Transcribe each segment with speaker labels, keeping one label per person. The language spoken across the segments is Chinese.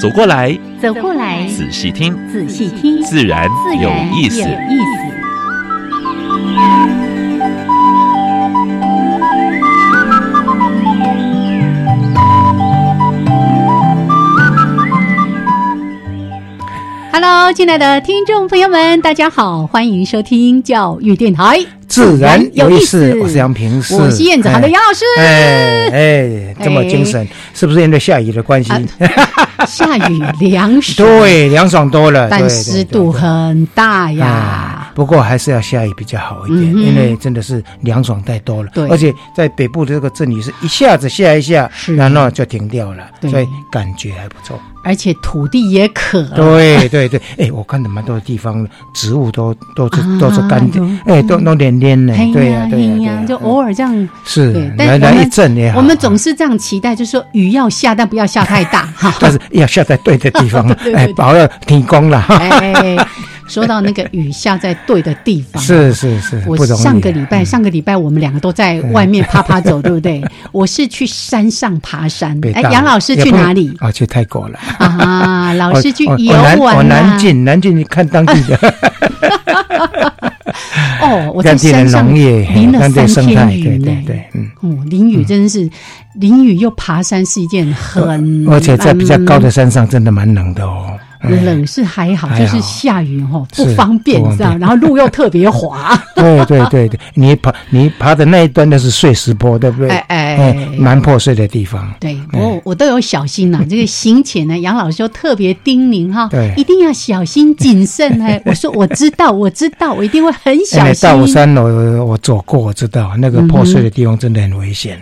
Speaker 1: 走过来，
Speaker 2: 走过来，
Speaker 1: 仔细听，
Speaker 2: 仔细听，
Speaker 1: 自然有意思。
Speaker 2: Hello，亲爱的听众朋友们，大家好，欢迎收听教育电台，
Speaker 3: 自然有意思。我是杨平，
Speaker 2: 我是燕子，好的，杨老师。
Speaker 3: 哎哎，这么精神，是不是因为下雨的关系？
Speaker 2: 下雨凉爽，
Speaker 3: 对，凉爽多了，
Speaker 2: 但湿度很大呀。
Speaker 3: 不过还是要下雨比较好一点，因为真的是凉爽太多了。
Speaker 2: 对，
Speaker 3: 而且在北部的这个阵雨是一下子下一下，然后就停掉了，所以感觉还不错。
Speaker 2: 而且土地也渴。
Speaker 3: 对对对，哎，我看到蛮多的地方植物都都是都是干的，哎，都都连连的，对呀对呀，
Speaker 2: 就偶尔这样
Speaker 3: 是来来一阵也好。
Speaker 2: 我们总是这样期待，就是说雨要下，但不要下太大哈。
Speaker 3: 但是要下在对的地方，哎，保要停工了。
Speaker 2: 哎，说到那个雨下在对的地方，
Speaker 3: 是是是，
Speaker 2: 我上个礼拜上个礼拜我们两个都在外面 啪啪走，对不对？我是去山上爬山，哎，杨老师去哪里？
Speaker 3: 啊，去泰国了。
Speaker 2: 啊，老师去游玩
Speaker 3: 我南进，南进看当地的。
Speaker 2: 哦，我在山上淋了三天雨呢。
Speaker 3: 对，嗯，
Speaker 2: 哦，淋雨真的是淋雨又爬山是一件很，
Speaker 3: 而且在比较高的山上真的蛮冷的哦。
Speaker 2: 冷是还好，就是下雨哦不方便，这样？然后路又特别滑。
Speaker 3: 对对对对，你爬你爬的那一段那是碎石坡，对不对？哎哎，蛮破碎的地方。
Speaker 2: 对，我我都有小心呐。这个行前呢，杨老师就特别叮咛哈，
Speaker 3: 对，
Speaker 2: 一定要小心谨慎哎。我说我知道，我知道，我一定会很小心。
Speaker 3: 大武山我我走过，我知道那个破碎的地方真的很危险，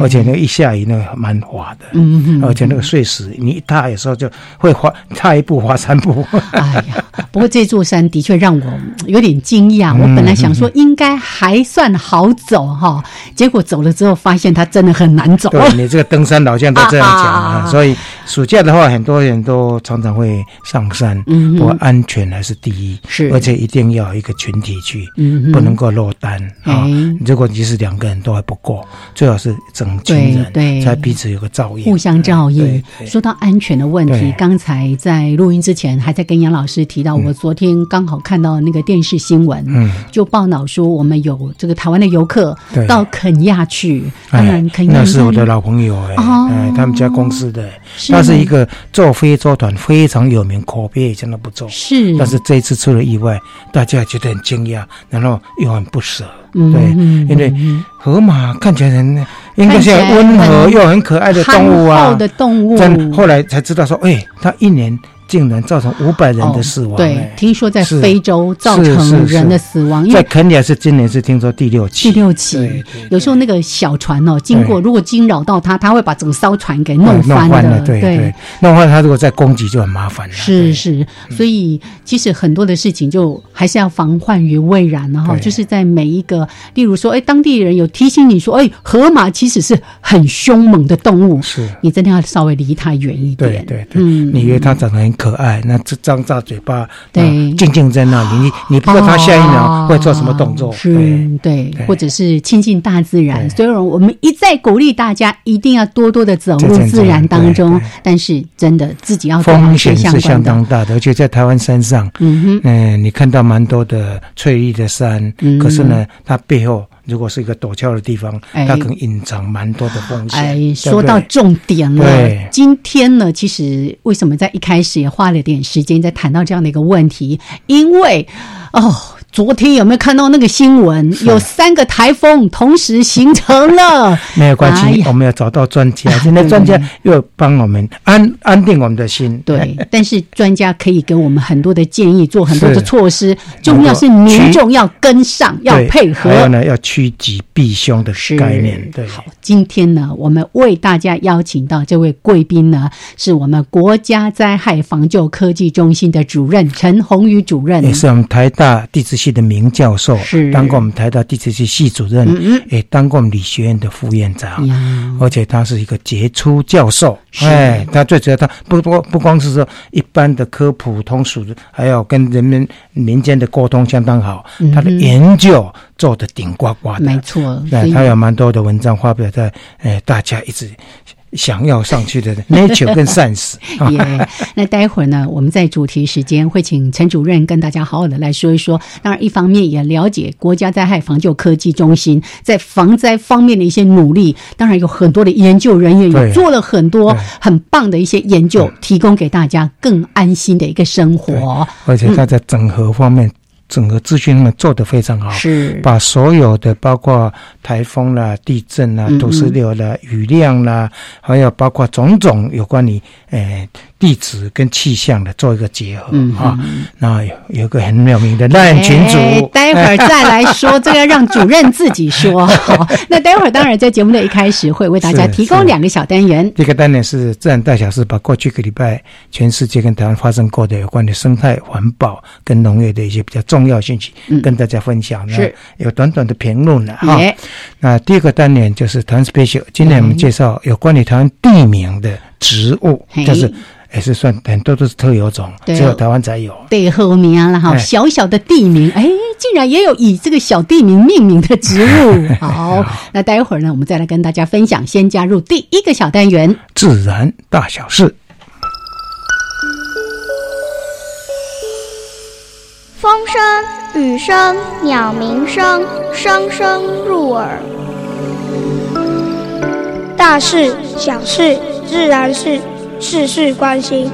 Speaker 3: 而且那一下雨那个蛮滑的，嗯嗯，而且那个碎石你一踏有时候就会滑，踏一步。华山步，哎
Speaker 2: 呀，不过这座山的确让我有点惊讶。我本来想说应该还算好走哈，结果走了之后发现它真的很难走。
Speaker 3: 对你这个登山老将都这样讲啊，所以暑假的话，很多人都常常会上山。嗯，不过安全还是第一，
Speaker 2: 是
Speaker 3: 而且一定要一个群体去，嗯，不能够落单啊。如果即使两个人都还不够，最好是整群人，
Speaker 2: 对，
Speaker 3: 才彼此有个照应，
Speaker 2: 互相照应。说到安全的问题，刚才在录音。之前还在跟杨老师提到，我昨天刚好看到那个电视新闻，嗯，就报道说我们有这个台湾的游客到肯亚去，当然肯亚
Speaker 3: 那是我的老朋友哎，哎，他们家公司的，他是。一个做非洲团非常有名，口碑也真的不错，
Speaker 2: 是，
Speaker 3: 但是这一次出了意外，大家觉得很惊讶，然后又很不舍，对，因为河马看起来很应该是温和又很可爱的动物啊，
Speaker 2: 的动物，
Speaker 3: 真后来才知道说，哎，它一年。竟然造成五百人的死亡。
Speaker 2: 对，听说在非洲造成人的死亡。
Speaker 3: 在肯尼亚是今年是听说第六起。
Speaker 2: 第六起，有时候那个小船哦，经过如果惊扰到它，它会把整艘船给弄翻
Speaker 3: 的。对对，弄翻它如果再攻击就很麻烦了。
Speaker 2: 是是，所以其实很多的事情就还是要防患于未然然后就是在每一个，例如说，哎，当地人有提醒你说，哎，河马其实是很凶猛的动物，
Speaker 3: 是
Speaker 2: 你真的要稍微离它远一点。
Speaker 3: 对对对，嗯，你以为它长得很。可爱，那这张大嘴巴，对，静静在那里，你你不知道他下一秒会做什么动作，
Speaker 2: 是，对，或者是亲近大自然。所以，我们一再鼓励大家一定要多多的走入自然当中。但是，真的自己要
Speaker 3: 风险是相当大的，而且在台湾山上，嗯哼，嗯，你看到蛮多的翠绿的山，可是呢，它背后。如果是一个陡峭的地方，它可能隐藏蛮多的风险。
Speaker 2: 哎，说到重点了。今天呢，其实为什么在一开始也花了点时间在谈到这样的一个问题？因为哦。昨天有没有看到那个新闻？有三个台风同时形成了。
Speaker 3: 没有关系，我们要找到专家。现在专家又帮我们安安定我们的心。
Speaker 2: 对，但是专家可以给我们很多的建议，做很多的措施。重要是民众要跟上，要配合。
Speaker 3: 还有呢，要趋吉避凶的概念。对。
Speaker 2: 好，今天呢，我们为大家邀请到这位贵宾呢，是我们国家灾害防救科技中心的主任陈宏宇主任，
Speaker 3: 也是我们台大地质系的名教授，
Speaker 2: 是
Speaker 3: 当过我们台大地质系系主任，也当过我们理学院的副院长，而且他是一个杰出教授。哎，他最主要，他不不不光是说一般的科普通俗，还有跟人们民间的沟通相当好。他的研究做的顶呱呱的，
Speaker 2: 没错。
Speaker 3: 对，他有蛮多的文章发表在，哎，大家一直。想要上去的 nature 跟 science。
Speaker 2: 耶，那待会儿呢，我们在主题时间会请陈主任跟大家好好的来说一说。当然，一方面也了解国家灾害防救科技中心在防灾方面的一些努力。当然，有很多的研究人员也做了很多很棒的一些研究，提供给大家更安心的一个生活。
Speaker 3: 而且他在整合方面。整个资讯呢做得非常好，
Speaker 2: 是
Speaker 3: 把所有的包括台风啦、地震啦、土石流啦、雨量啦，还有包括种种有关你诶。地址跟气象的做一个结合啊，那有有个很有名的烂群主，
Speaker 2: 待会儿再来说，这个让主任自己说。好，那待会儿当然在节目的一开始会为大家提供两个小单元。
Speaker 3: 第一个单元是自然大小事，把过去一个礼拜全世界跟台湾发生过的有关的生态环保跟农业的一些比较重要信息，跟大家分享。
Speaker 2: 是，
Speaker 3: 有短短的评论了哈。那第二个单元就是台湾 special，今天我们介绍有关于台湾地名的植物，就是。也是算很多都是特有种，只有台湾才有。
Speaker 2: 对，后名了哈，小小的地名，哎，竟然也有以这个小地名命名的植物。好，那待会儿呢，我们再来跟大家分享。先加入第一个小单元：
Speaker 3: 自然大小事。
Speaker 4: 风声、雨声、鸟鸣声，声声入耳。大事、小事、自然事。事事关心，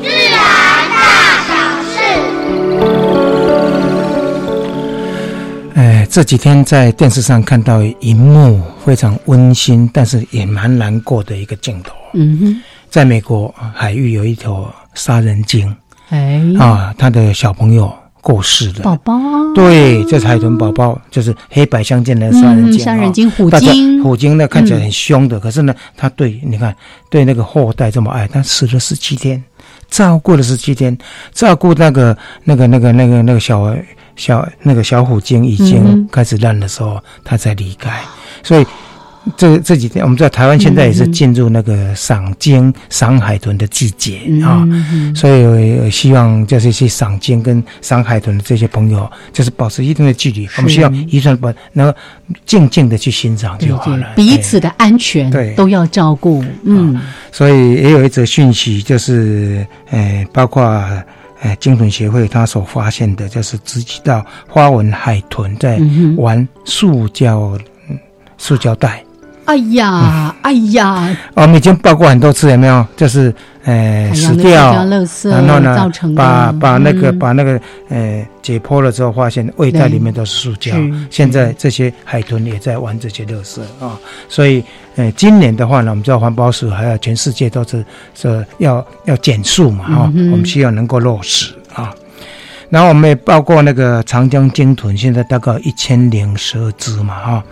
Speaker 4: 自然大小事。
Speaker 3: 哎，这几天在电视上看到一幕非常温馨，但是也蛮难过的一个镜头。
Speaker 2: 嗯哼，
Speaker 3: 在美国海域有一条杀人鲸，
Speaker 2: 哎，
Speaker 3: 啊，他的小朋友。过世的
Speaker 2: 宝宝，
Speaker 3: 对，这海豚宝宝就是黑白相间的杀人鲸，
Speaker 2: 杀人鲸虎鲸，
Speaker 3: 虎鲸呢看起来很凶的，可是呢，他对你看对那个后代这么爱，他死了十七天，照顾了十七天，照顾那个那个那个那个那个小小那个小虎鲸已经开始烂的时候，他才离开，所以。这这几天，我们知道台湾现在也是进入那个赏鲸、赏海豚的季节啊，所以希望就是去赏鲸跟赏海豚的这些朋友，就是保持一定的距离。我们需要一算把能够静静的去欣赏就好了。
Speaker 2: 彼此的安全对都要照顾。嗯，
Speaker 3: 所以也有一则讯息，就是呃，包括呃鲸豚协会他所发现的，就是只知道花纹海豚在玩塑胶塑胶袋。
Speaker 2: 哎呀，哎呀！
Speaker 3: 我们已经报过很多次，有没有？就是呃，死掉，然后呢，把把那个把那个呃解剖了之后，发现胃袋里面都是塑胶。现在这些海豚也在玩这些垃圾啊，所以呃，今年的话呢，我们知道环保署还有全世界都是说要要减速嘛，哈，我们希望能够落实啊。然后我们也报过那个长江鲸豚，现在大概一千零十二只嘛，哈。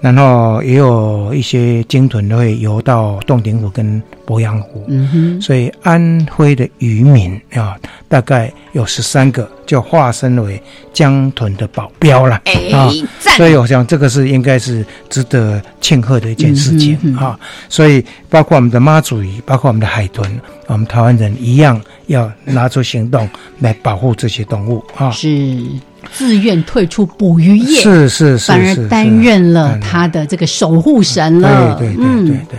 Speaker 3: 然后也有一些鲸豚会游到洞庭湖跟鄱阳湖，
Speaker 2: 嗯哼，
Speaker 3: 所以安徽的渔民啊，大概有十三个就化身为江豚的保镖了啊，所以我想这个是应该是值得庆贺的一件事情啊。所以包括我们的妈祖鱼，包括我们的海豚，我们台湾人一样要拿出行动来保护这些动物啊。
Speaker 2: 是。自愿退出捕鱼业，
Speaker 3: 是是是，
Speaker 2: 反而担任了他的这个守护神了。
Speaker 3: 对对对对对。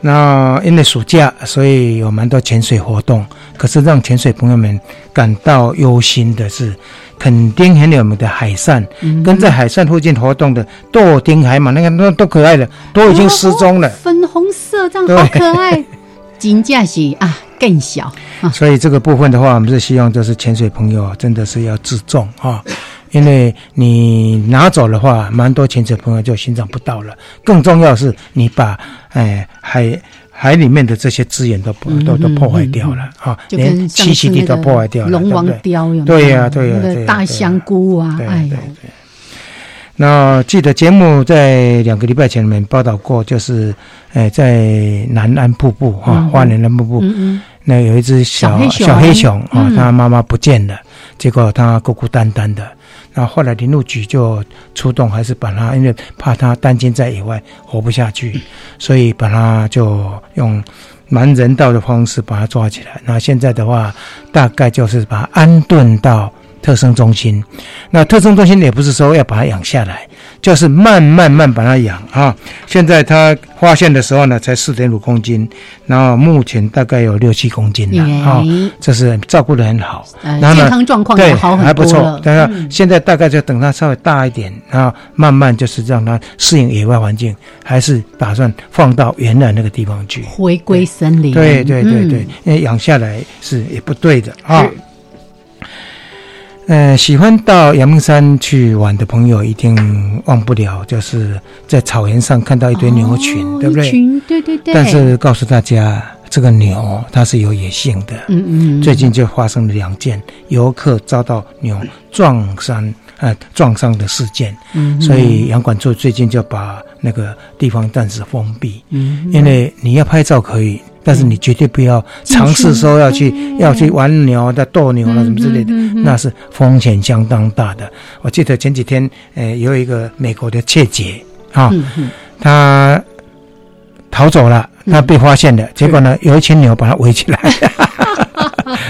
Speaker 3: 那因为暑假，所以有蛮多潜水活动。可是让潜水朋友们感到忧心的是，垦丁很有名的海扇，跟在海扇附近活动的豆丁海马，那个那多可爱的，都已经失踪了。
Speaker 2: 粉红色，这样好可爱。金价是啊。更小。
Speaker 3: 所以这个部分的话，我们是希望就是潜水朋友真的是要自重啊，因为你拿走的话，蛮多潜水朋友就欣赏不到了。更重要是你把哎海。海里面的这些资源都都都破坏掉了啊，连栖息地都破坏掉了，
Speaker 2: 龙王雕有
Speaker 3: 对呀对呀，
Speaker 2: 那个大香菇啊，哎呦。
Speaker 3: 那记得节目在两个礼拜前面报道过，就是诶在南安瀑布哈，花莲的瀑布，那有一只小小黑熊啊，它妈妈不见了，结果它孤孤单单的。那后来林路局就出动，还是把它，因为怕它单亲在野外活不下去，所以把它就用蛮人道的方式把它抓起来。那现在的话，大概就是把它安顿到。特生中心，那特生中心也不是说要把它养下来，就是慢慢慢把它养啊。现在它发现的时候呢，才四点五公斤，然后目前大概有六七公斤了啊。这是照顾的很好，然后
Speaker 2: 健康状况也好很多
Speaker 3: 还不错。但是现在大概就等它稍微大一点，然后慢慢就是让它适应野外环境，还是打算放到原来那个地方去，
Speaker 2: 回归森林。
Speaker 3: 对对对对，因为养下来是也不对的啊。呃，喜欢到阳明山去玩的朋友，一定忘不了，就是在草原上看到一堆牛群，对不对？
Speaker 2: 群，对对对。
Speaker 3: 但是告诉大家，这个牛它是有野性的。嗯嗯。最近就发生了两件游客遭到牛撞伤，呃，撞伤的事件。嗯。所以杨管处最近就把那个地方暂时封闭。嗯。因为你要拍照可以。但是你绝对不要尝试说要去要去玩牛的斗牛了什么之类的，那是风险相当大的。我记得前几天，呃，有一个美国的窃贼啊，他逃走了，他被发现了，结果呢，有一群牛把他围起来。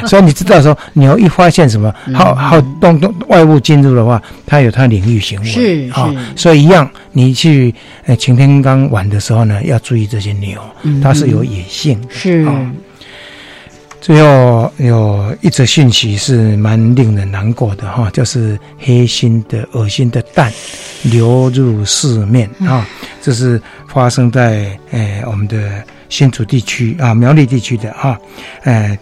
Speaker 3: 所以你知道说牛一发现什么好好动动外物进入的话，它有它领域行为。
Speaker 2: 是啊，
Speaker 3: 所以一样，你去呃擎天岗玩的时候呢，要注意这些牛，它是有野性
Speaker 2: 是。
Speaker 3: 最后有一则讯息是蛮令人难过的哈，就是黑心的恶心的蛋流入市面啊，这是发生在呃我们的新竹地区啊苗栗地区的啊，呃。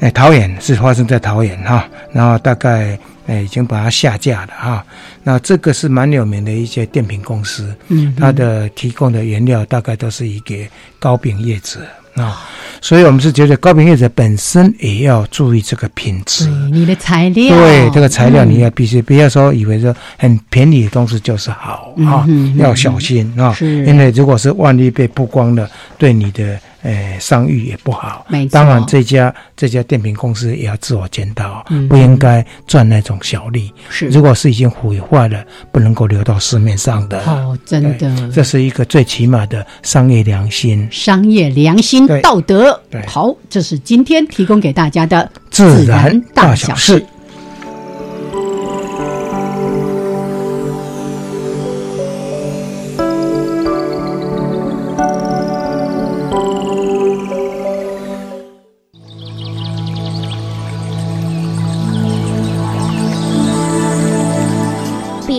Speaker 3: 哎，桃园是发生在桃园哈，然后大概哎已经把它下架了哈。那这个是蛮有名的一些电瓶公司，嗯，它的提供的原料大概都是以给糕饼叶子啊，所以我们是觉得高饼叶子本身也要注意这个品质，
Speaker 2: 你的材料，
Speaker 3: 对这个材料你要必须不要说以为说很便宜的东西就是好啊，要小心啊，因为如果是万一被曝光了，对你的。诶，商誉也不好。当然，这家这家电瓶公司也要自我检讨，不应该赚那种小利。
Speaker 2: 是，
Speaker 3: 如果是已经毁坏了，不能够流到市面上的。
Speaker 2: 哦，真的，
Speaker 3: 这是一个最起码的商业良心。
Speaker 2: 商业良心道德。好，这是今天提供给大家的
Speaker 3: 自然大小事。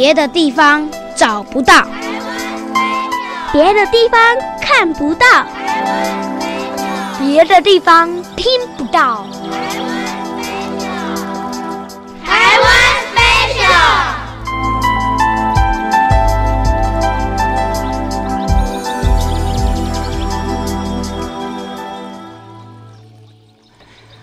Speaker 4: 别的地方找不到，别的地方看不到，别的地方听不到。台湾 special。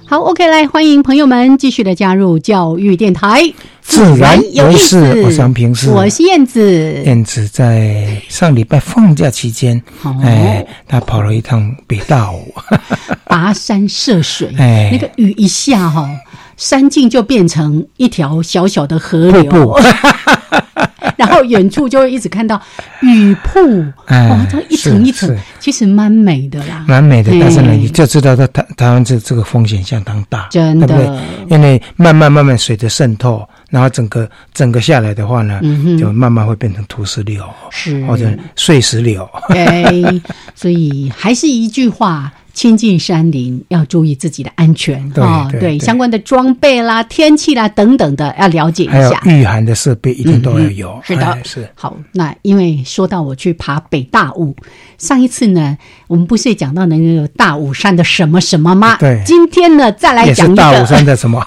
Speaker 2: 好，OK，来欢迎朋友们继续的加入教育电台。
Speaker 3: 自然有意思，我想平时
Speaker 2: 我是燕子。
Speaker 3: 燕子在上礼拜放假期间，哎，他跑了一趟北大武，
Speaker 2: 跋山涉水。哎，那个雨一下哈，山径就变成一条小小的河流。然后远处就会一直看到雨瀑，哇，这一层一层，其实蛮美的啦，
Speaker 3: 蛮美的。但是呢，你就知道，它台台湾这这个风险相当大，
Speaker 2: 真的，
Speaker 3: 因为慢慢慢慢水的渗透，然后整个整个下来的话呢，就慢慢会变成土石流，
Speaker 2: 是
Speaker 3: 或者碎石流。
Speaker 2: 哎，所以还是一句话。亲近山林要注意自己的安全
Speaker 3: 啊，
Speaker 2: 对相关的装备啦、天气啦等等的要了解一下。
Speaker 3: 御寒的设备一定都要有。
Speaker 2: 是的，
Speaker 3: 是
Speaker 2: 好。那因为说到我去爬北大雾，上一次呢，我们不是也讲到那个大武山的什么什么吗？
Speaker 3: 对。
Speaker 2: 今天呢，再来讲
Speaker 3: 大武山的什么？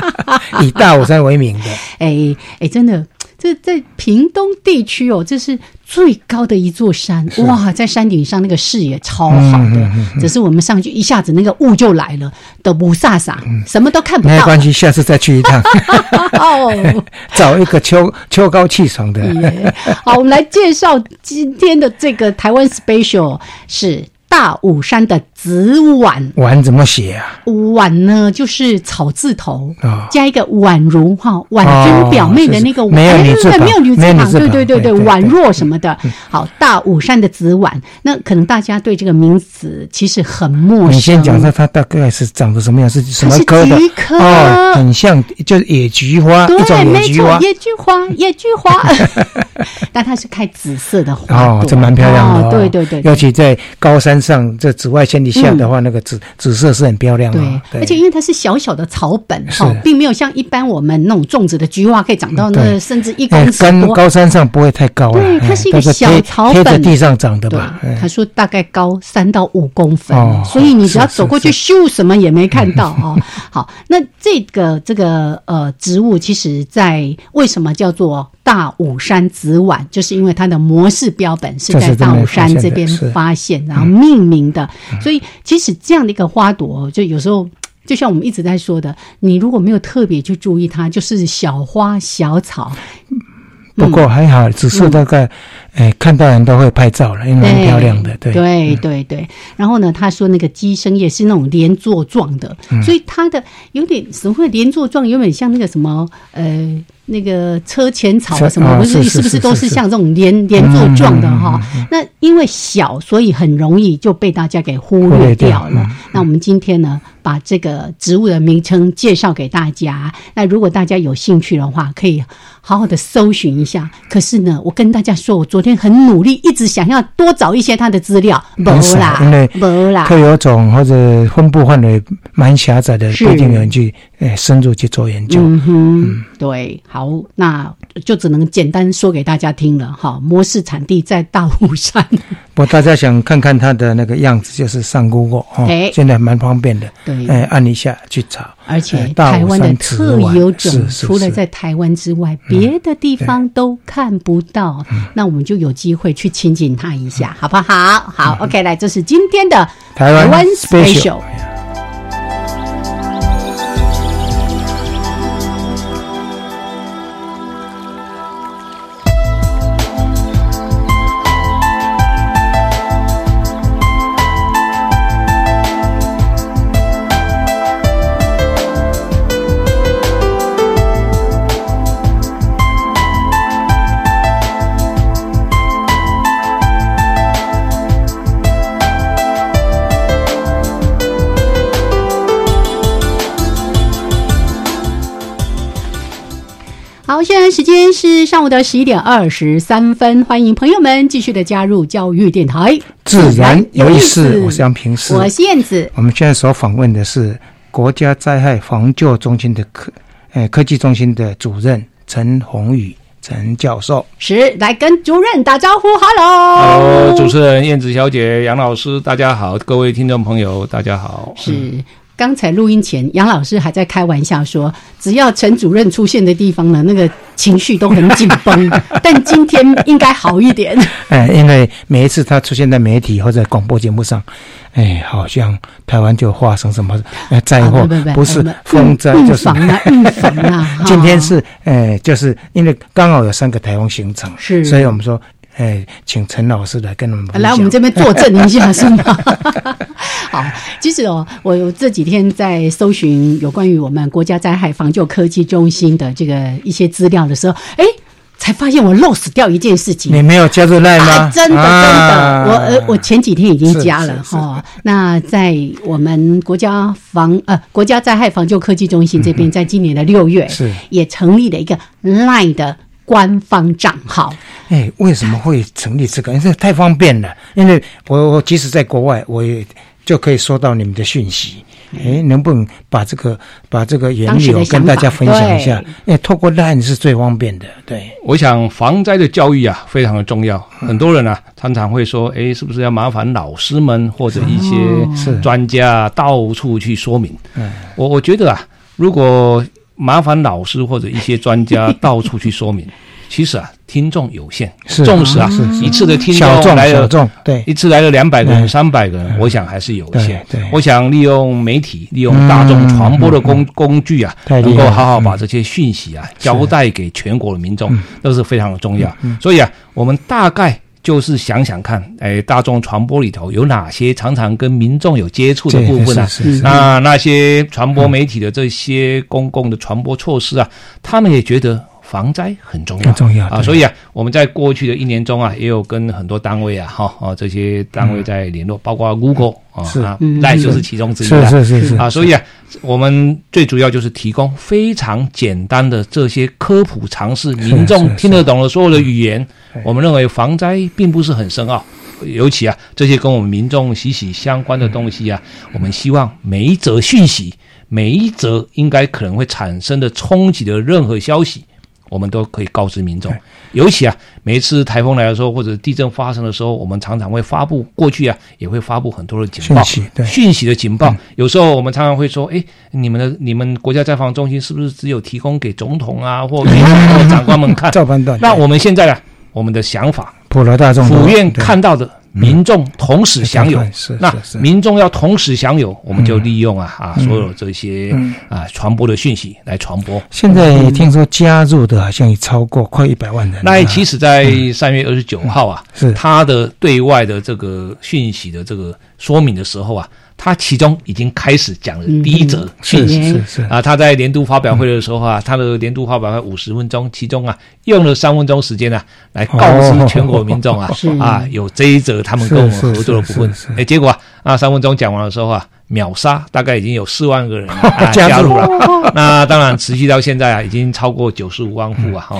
Speaker 3: 以大武山为名的。
Speaker 2: 哎哎，真的。这在屏东地区哦，这是最高的一座山哇，在山顶上那个视野超好的，只是我们上去一下子那个雾就来了，都不飒飒，什么都看不到。
Speaker 3: 没关系，下次再去一趟。哦，找一个秋秋高气爽的。
Speaker 2: 好，我们来介绍今天的这个台湾 special 是。大武山的紫婉，
Speaker 3: 婉怎么写啊？
Speaker 2: 婉呢，就是草字头，加一个宛如哈，婉君表妹的那个
Speaker 3: 没有女字旁，
Speaker 2: 没有女
Speaker 3: 字旁，
Speaker 2: 对对对对，宛若什么的。好，大武山的紫婉，那可能大家对这个名字其实很陌生。
Speaker 3: 你先讲说它大概是长得什么样？是什么科的？哦，很像就是野菊花，一种野菊花，
Speaker 2: 野菊花，野菊花。但它是开紫色的花
Speaker 3: 哦，这蛮漂亮的。
Speaker 2: 对对对，
Speaker 3: 尤其在高山。上这紫外线一下的话，那个紫紫色是很漂亮的。
Speaker 2: 对，而且因为它是小小的草本哈，并没有像一般我们那种种植的菊花可以长到那甚至一公尺多。
Speaker 3: 高山上不会太高，
Speaker 2: 对，它是一个小草本
Speaker 3: 在地上长的吧？
Speaker 2: 他说大概高三到五公分，所以你只要走过去咻，什么也没看到哦。好，那这个这个呃植物，其实在为什么叫做？大武山紫菀，就是因为它的模式标本是在大武山这边发现，然后命名的。所以，其实这样的一个花朵，就有时候就像我们一直在说的，你如果没有特别去注意它，就是小花小草。
Speaker 3: 不过还好，只是大概，哎，看到人都会拍照了，因为很漂亮的。对
Speaker 2: 对对对。然后呢，他说那个鸡生叶是那种连座状的，所以它的有点什么会连座状，有点像那个什么呃。那个车前草什么不是是不是都是像这种连连座状的哈？那因为小，所以很容易就被大家给忽略掉了。那我们今天呢，把这个植物的名称介绍给大家。那如果大家有兴趣的话，可以好好的搜寻一下。可是呢，我跟大家说，我昨天很努力，一直想要多找一些它的资料，没啦，
Speaker 3: 因为
Speaker 2: 没啦，
Speaker 3: 特有种或者分布范围蛮狭窄的，不一定有人去诶深入去做研究。
Speaker 2: 嗯哼，对。好，那就只能简单说给大家听了哈。模式产地在大雾山，
Speaker 3: 不过大家想看看它的那个样子，就是上 Google 哈，现在蛮方便的。
Speaker 2: 对，
Speaker 3: 哎，按一下去查。
Speaker 2: 而且台湾的特有种，除了在台湾之外，别的地方都看不到。那我们就有机会去亲近它一下，好不好？好，OK，来，这是今天的
Speaker 3: 台湾 special。
Speaker 2: 是上午的十一点二十三分，欢迎朋友们继续的加入教育电台，
Speaker 3: 自然有意思。我是杨平时，
Speaker 2: 我是燕子。
Speaker 3: 我们现在所访问的是国家灾害防救中心的科，呃，科技中心的主任陈宏宇陈教授。
Speaker 2: 是，来跟主任打招呼，Hello。
Speaker 5: Hello，主持人燕子小姐、杨老师，大家好，各位听众朋友，大家好。
Speaker 2: 是。刚才录音前，杨老师还在开玩笑说，只要陈主任出现的地方呢，那个情绪都很紧绷。但今天应该好一点。
Speaker 3: 哎，因为每一次他出现在媒体或者广播节目上，哎，好像台湾就发生什么灾祸，不是风灾就是。
Speaker 2: 预防啊！
Speaker 3: 今天是哎，就是因为刚好有三个台风形成，
Speaker 2: 是，
Speaker 3: 所以我们说。哎，请陈老师来跟我们
Speaker 2: 来我们这边作证一下，是吗？好，其实哦，我这几天在搜寻有关于我们国家灾害防救科技中心的这个一些资料的时候，哎，才发现我漏死掉一件事情。
Speaker 3: 你没有加入赖吗？
Speaker 2: 真的，真的，我呃，我前几天已经加了哈。那在我们国家防呃国家灾害防救科技中心这边，在今年的六月
Speaker 3: 是
Speaker 2: 也成立了一个赖的。官方账号，
Speaker 3: 哎，为什么会成立这个？因为太方便了。因为我我即使在国外，我也就可以收到你们的讯息。哎，能不能把这个把这个原理跟大家分享一下？因为透过 LINE 是最方便的。对，
Speaker 5: 我想防灾的教育啊非常的重要。很多人啊常常会说，哎，是不是要麻烦老师们或者一些专家到处去说明？嗯，我我觉得啊，如果麻烦老师或者一些专家 到处去说明。其实啊，听众有限，重视啊一次的听众来了，
Speaker 3: 对，
Speaker 5: 一次来了两百个人、三百个人，我想还是有限。
Speaker 3: 对，
Speaker 5: 我想利用媒体、利用大众传播的工工具啊，能够好好把这些讯息啊交代给全国的民众，都是非常的重要。所以啊，我们大概就是想想看，哎，大众传播里头有哪些常常跟民众有接触的部分啊？那那些传播媒体的这些公共的传播措施啊，他们也觉得。防灾很重要，
Speaker 3: 很重要
Speaker 5: 啊！所以啊，我们在过去的一年中啊，也有跟很多单位啊，哈啊这些单位在联络，包括 Google 啊，
Speaker 3: 是
Speaker 5: 啊，那就是其中之一
Speaker 3: 是是是是
Speaker 5: 啊！所以啊，我们最主要就是提供非常简单的这些科普常识，民众听得懂的所有的语言。我们认为防灾并不是很深奥，尤其啊，这些跟我们民众息息相关的东西啊，我们希望每一则讯息，每一则应该可能会产生的冲击的任何消息。我们都可以告知民众，尤其啊，每一次台风来的时候，或者地震发生的时候，我们常常会发布。过去啊，也会发布很多的警报，讯息的警报。有时候我们常常会说：“哎，你们的你们国家灾防中心是不是只有提供给总统啊或院长官们看？”那我们现在啊，我们的想法，
Speaker 3: 普罗大众
Speaker 5: 府院看到的。民众同时享有，那民众要同时享有，我们就利用啊啊所有这些啊传播的讯息来传播。
Speaker 3: 现在听说加入的好像已超过快一百万人。
Speaker 5: 那其实，在三月二十九号啊，是他的对外的这个讯息的这个说明的时候啊。他其中已经开始讲了第一则讯息。啊，他在年度发表会的时候啊，他的年度发表会五十分钟，其中啊用了三分钟时间呢来告知全国民众啊啊有这一则他们跟我们合作的部分，哎，结果啊三分钟讲完的时候啊。秒杀，大概已经有四万个人 加入了。那当然，持续到现在啊，已经超过九十五万户啊。哈，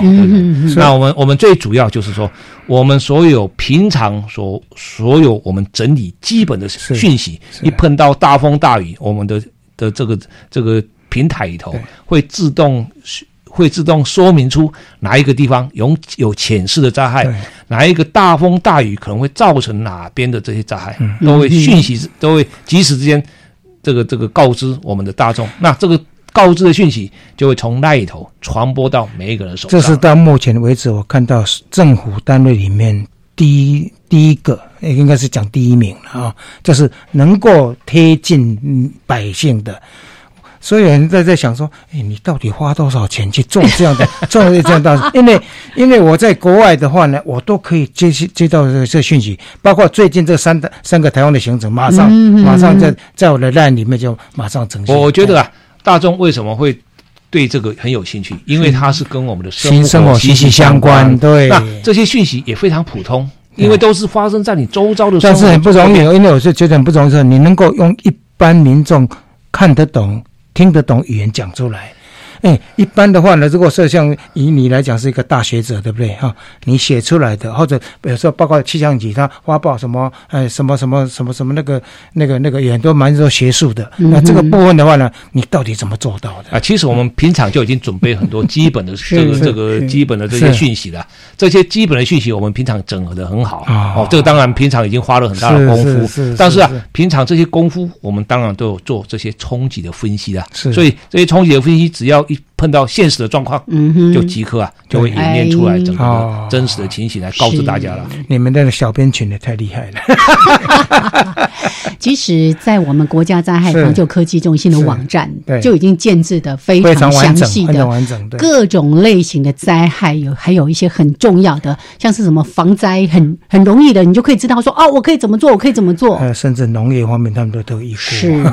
Speaker 5: 那我们我们最主要就是说，我们所有平常所所有我们整理基本的讯息，一碰到大风大雨，我们的的这个这个平台里头会自动会自动说明出哪一个地方有有潜势的灾害，哪一个大风大雨可能会造成哪边的这些灾害，都会讯息都会及时之间。这个这个告知我们的大众，那这个告知的讯息就会从那一头传播到每一个人手
Speaker 3: 上。这是到目前为止我看到政府单位里面第一第一个，应该是讲第一名了啊，就是能够贴近百姓的。所以有人在在想说，哎，你到底花多少钱去种这样的 做这样的？因为因为我在国外的话呢，我都可以接接到这个这讯息，包括最近这三三个台湾的行程，马上马上在在我的 line 里面就马上呈现。
Speaker 5: 我觉得啊，大众为什么会对这个很有兴趣？因为它是跟我们的
Speaker 3: 生
Speaker 5: 活
Speaker 3: 息息相关。对，
Speaker 5: 那这些讯息也非常普通，因为都是发生在你周遭的。
Speaker 3: 但是很不容易，因为我是觉得很不容易，你能够用一般民众看得懂。听得懂语言讲出来。哎，一般的话呢，如果是像以你来讲是一个大学者，对不对？哈，你写出来的，或者比如说包括气象局它发报什么，哎，什么什么什么什么那个那个那个也都蛮多学术的。那这个部分的话呢，你到底怎么做到的？
Speaker 5: 啊，其实我们平常就已经准备很多基本的这个这个基本的这些讯息了。这些基本的讯息我们平常整合的很好。哦，这个当然平常已经花了很大的功夫。是但是啊，平常这些功夫我们当然都有做这些冲击的分析的。
Speaker 3: 是。
Speaker 5: 所以这些冲击的分析只要。一碰到现实的状况，嗯哼。就即刻啊，就会演练出来整个真实的情形来告知大家了。
Speaker 3: 你们的小编群也太厉害了。
Speaker 2: 其实，在我们国家灾害防救科技中心的网站，就已经建制的非常详细的
Speaker 3: 完整
Speaker 2: 各种类型的灾害，有还有一些很重要的，像是什么防灾很很容易的，你就可以知道说哦，我可以怎么做，我可以怎么做。
Speaker 3: 呃，甚至农业方面，他们都都一过。
Speaker 2: 是。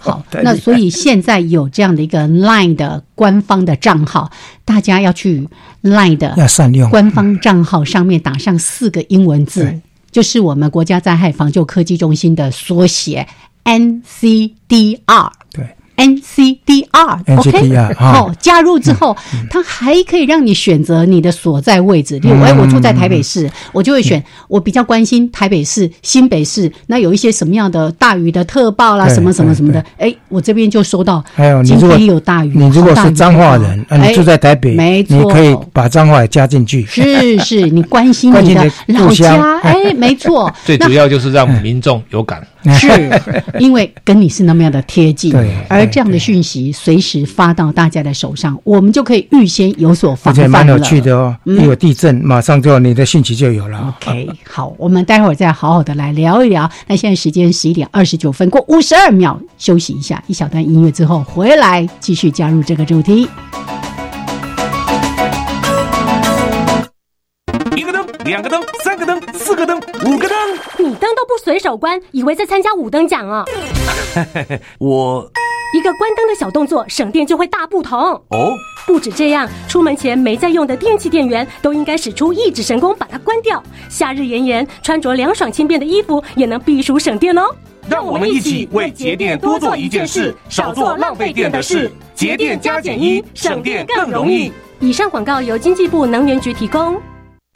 Speaker 2: 好，那所以现在有这样的一个 Line 的官方的账号，大家要去 Line 的
Speaker 3: 要善用
Speaker 2: 官方账号上面打上四个英文字。就是我们国家灾害防救科技中心的缩写 NCDR。
Speaker 3: 对
Speaker 2: ，NCDR，OK，好，加入之后，它还可以让你选择你的所在位置。例如，哎，我住在台北市，我就会选我比较关心台北市、新北市。那有一些什么样的大雨的特报啦，什么什么什么的，哎，我这边就收到。
Speaker 3: 还有，你如果有大雨，你如果是彰化人，你住在台北，
Speaker 2: 没错，
Speaker 3: 你可以把彰化也加进去。
Speaker 2: 是是，你关心你的老家，哎，没错。
Speaker 5: 最主要就是让民众有感。
Speaker 2: 是，因为跟你是那么样的贴近，而这样的讯息随时发到大家的手上，我们就可以预先有所防范
Speaker 3: 了。蛮有趣的哦，一有地震，马上就你的讯息就有了。
Speaker 2: OK，好，我们待会儿再好好的来聊一聊。那现在时间十一点二十九分过五十二秒，休息一下，一小段音乐之后回来继续加入这个主题。
Speaker 6: 两个灯，三个灯，四个灯，五个灯，
Speaker 7: 你灯都不随手关，以为在参加五灯奖哦。
Speaker 6: 我
Speaker 7: 一个关灯的小动作，省电就会大不同哦。不止这样，出门前没在用的电器电源，都应该使出一指神功把它关掉。夏日炎炎，穿着凉爽轻便的衣服也能避暑省电哦。
Speaker 6: 让我们一起为节电多做一件事，少做浪费电的事。节电加减一，省电更容易。
Speaker 7: 以上广告由经济部能源局提供。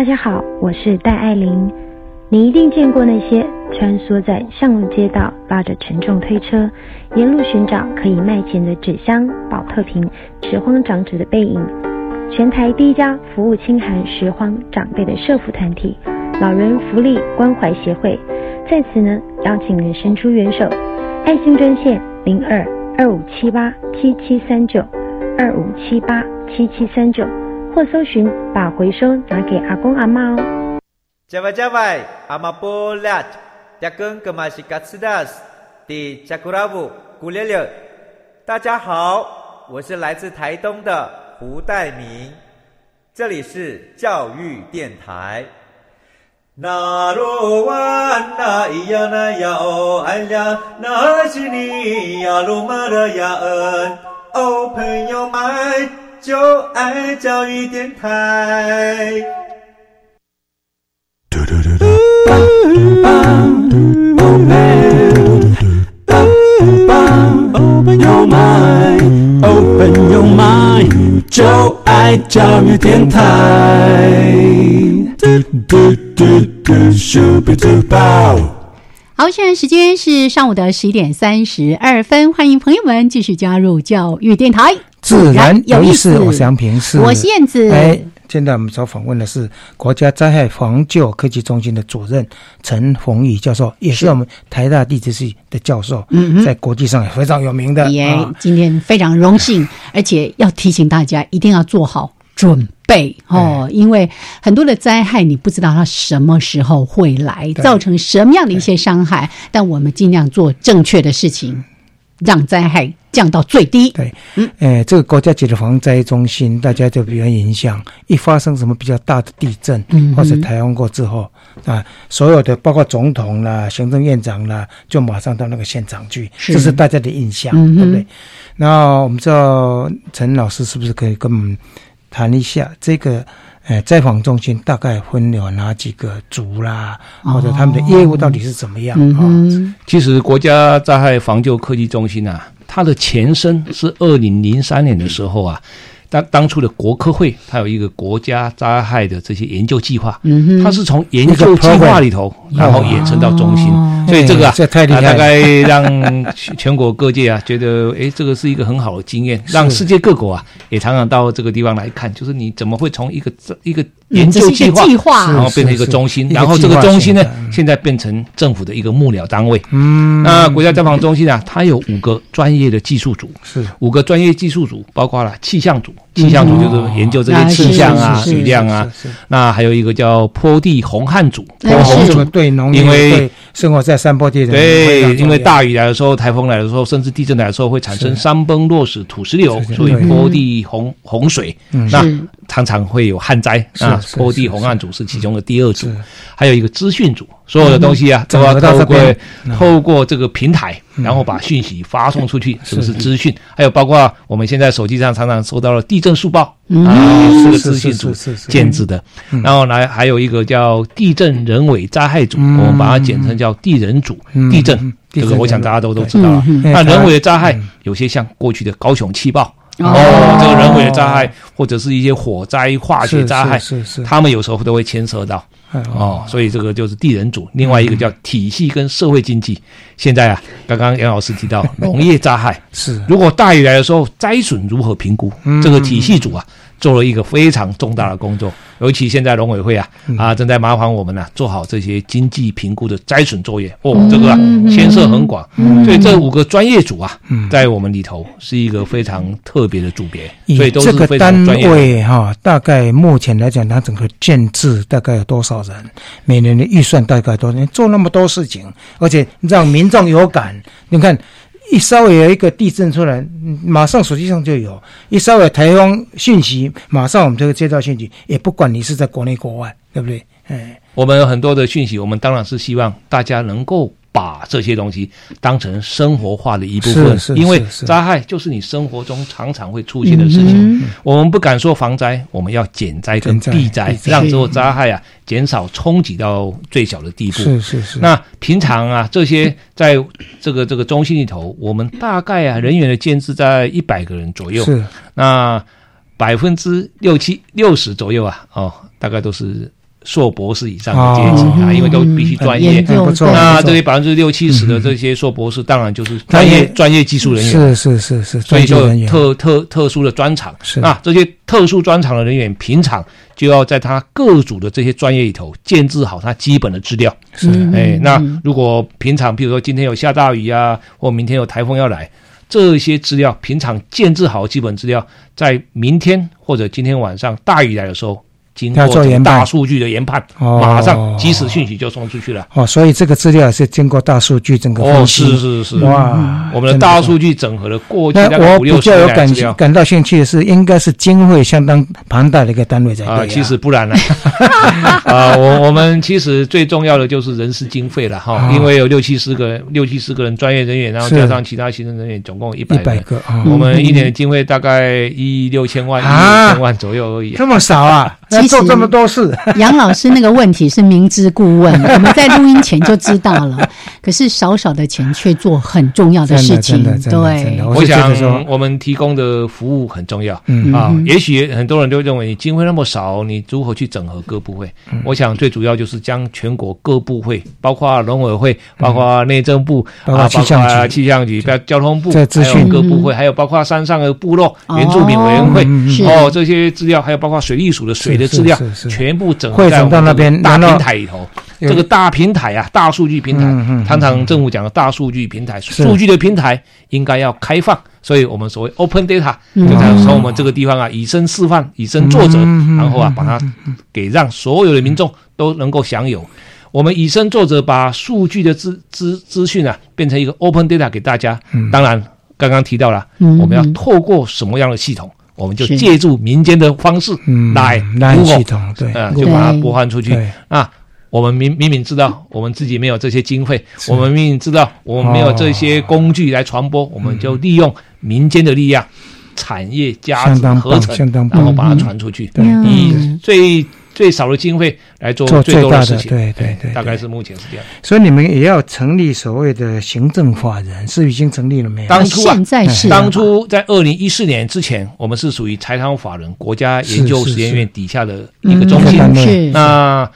Speaker 8: 大家好，我是戴爱玲。你一定见过那些穿梭在巷路街道、拉着沉重推车，沿路寻找可以卖钱的纸箱、保特瓶、拾荒长者的背影。全台第一家服务清寒拾荒长辈的社福团体——老人福利关怀协会，在此呢邀请您伸出援手，爱心专线零二二五七八七七三九二五七八七七三九。或搜寻把回收拿给阿公阿妈哦。
Speaker 9: 加外加外，阿妈波拉，扎根格玛西卡斯达斯，的加古拉布古列列。大家好，我是来自台东的胡代明，这里是教育电台。那罗哇那咿呀那呀哦哎呀，那是你呀鲁玛的呀恩哦朋友们。就爱教育电台。嘟嘟嘟嘟嘟嘟 Open your mind, open your mind，就爱教育电台。
Speaker 2: 好，现在时间是上午的十一点三十二分，欢迎朋友们继续加入教育电台。
Speaker 3: 自然有意思，我是杨平，是
Speaker 2: 我是燕子。
Speaker 3: 哎，现在我们所访问的是国家灾害防救科技中心的主任陈宏宇教授，也是我们台大地质系的教授，嗯，在国际上也非常有名的。
Speaker 2: 耶，今天非常荣幸，而且要提醒大家一定要做好准备哦，因为很多的灾害你不知道它什么时候会来，造成什么样的一些伤害，但我们尽量做正确的事情。让灾害降到最低。
Speaker 3: 对，嗯，诶，这个国家级的防灾中心，大家就比较影响。一发生什么比较大的地震，嗯，或者台风过之后，啊，所有的包括总统啦、行政院长啦，就马上到那个现场去，这是大家的印象，对不对？那我们知道陈老师是不是可以跟我们谈一下这个？哎，灾防中心大概分了哪几个组啦？或者他们的业务到底是怎么样啊？
Speaker 5: 其实国家灾害防救科技中心啊，它的前身是二零零三年的时候啊。当当初的国科会，它有一个国家灾害的这些研究计划，它是从研究计划。里头，然后衍生到中心，所以这个啊，大概让全国各界啊觉得，哎，这个是一个很好的经验，让世界各国啊也常常到这个地方来看，就是你怎么会从一个一个。研究计划，然后变成一个中心，然后这个中心呢，现在变成政府的一个幕僚单位。嗯，那国家灾防中心啊，它有五个专业的技术组，是。五个专业技术组，包括了气象组，气象组就是研究这些气象啊、雨量啊。那还有一个叫坡地洪旱组，
Speaker 3: 坡洪组。对农因为生活在山坡地的
Speaker 5: 对，因为大雨来的时候、台风来的时候，甚至地震来的时候，会产生山崩落石、土石流，所以坡地洪洪水，那常常会有旱灾啊。坡地洪旱组是其中的第二组，还有一个资讯组，所有的东西啊都要透过透过这个平台，然后把讯息发送出去，是不是资讯？还有包括我们现在手机上常常收到了地震速报。啊，是个资讯组建制的，然后来还有一个叫地震人为灾害组，我们把它简称叫地人组。地震这个我想大家都都知道了。那人为的灾害有些像过去的高雄气爆，哦，这个人为的灾害或者是一些火灾、化学灾害，是是，他们有时候都会牵涉到。哦，所以这个就是地人组，另外一个叫体系跟社会经济。现在啊，刚刚杨老师提到农业灾害
Speaker 3: 是，
Speaker 5: 如果大雨来的时候，灾损如何评估？这个体系组啊。做了一个非常重大的工作，尤其现在农委会啊啊正在麻烦我们呢做好这些经济评估的摘损作业哦，这个牵涉很广，所以这五个专业组啊，在我们里头是一个非常特别的组别，所以都是非常专
Speaker 3: 业哈。大概目前来讲，它整个建制大概有多少人？每年的预算大概多少？做那么多事情，而且让民众有感，你看。一稍微有一个地震出来，马上手机上就有；一稍微台风讯息，马上我们就会接到讯息，也不管你是在国内国外，对不对？哎，
Speaker 5: 我们有很多的讯息，我们当然是希望大家能够。把这些东西当成生活化的一部分，因为灾害就是你生活中常常会出现的事情。我们不敢说防灾，我们要减灾跟避灾，让这个灾害啊减少冲击到最小的地步。
Speaker 3: 是是是。
Speaker 5: 那平常啊，这些在这个这个中心里头，我们大概啊人员的建制在一百个人左右。
Speaker 3: 是。
Speaker 5: 那百分之六七六十左右啊，哦，大概都是。硕博士以上的阶级啊，因为都必须专业。那这些百分之六七十的这些硕博士，当然就是专业专业技术人员。
Speaker 3: 是是是是，
Speaker 5: 所以就特特特殊的专长。
Speaker 3: 是
Speaker 5: 那这些特殊专长的人员，平常就要在他各组的这些专业里头建制好他基本的资料。
Speaker 3: 是
Speaker 5: 哎，那如果平常，比如说今天有下大雨啊，或明天有台风要来，这些资料平常建制好基本资料，在明天或者今天晚上大雨来的时候。经过大数据的研判，马上即时讯息就送出去了。
Speaker 3: 哦，所以这个资料是经过大数据整个分
Speaker 5: 析。哦，是是是，哇，我们的大数据整合了过去
Speaker 3: 那我比较有感感到兴趣的是，应该是经费相当庞大的一个单位才对啊。
Speaker 5: 其实不然呢，啊，我我们其实最重要的就是人事经费了哈，因为有六七十个六七十个人专业人员，然后加上其他行政人员，总共一百
Speaker 3: 个。
Speaker 5: 我们一年的经费大概一亿六千万、一亿千万左右而已。
Speaker 3: 这么少啊？做这么多事，
Speaker 2: 杨老师那个问题是明知故问，我们在录音前就知道了。可是少少的钱却做很重要的事情，对。
Speaker 5: 我想我们提供的服务很重要。啊。也许很多人都认为你经费那么少，你如何去整合各部会？我想最主要就是将全国各部会，包括农委会，包括内政部啊，包括气象局、气象局、交通部，还有各部会，还有包括山上的部落原住民委员会。哦，这些资料，还有包括水利署的水的资料，全部整合在我们大平台里头。这个大平台啊，大数据平台，常常政府讲的大数据平台，数据的平台应该要开放，所以我们所谓 open data，就在从我们这个地方啊，以身示范，以身作则，然后啊，把它给让所有的民众都能够享有。我们以身作则，把数据的资资资讯啊，变成一个 open data 给大家。当然，刚刚提到了，我们要透过什么样的系统，我们就借助民间的方式来
Speaker 3: 如系统，对，
Speaker 5: 就把它播放出去。啊。我们明明明知道我们自己没有这些经费，我们明明知道我们没有这些工具来传播，我们就利用民间的力量，产业加合成，然后把它传出去，以最最少的经费来做最多的事情。
Speaker 3: 对对对，
Speaker 5: 大概是目前是这样。
Speaker 3: 所以你们也要成立所谓的行政法人，是已经成立了没有？
Speaker 5: 当初啊，
Speaker 2: 现在是
Speaker 5: 当初在二零一四年之前，我们是属于财商法人国家研究实验院底下的一个中心。那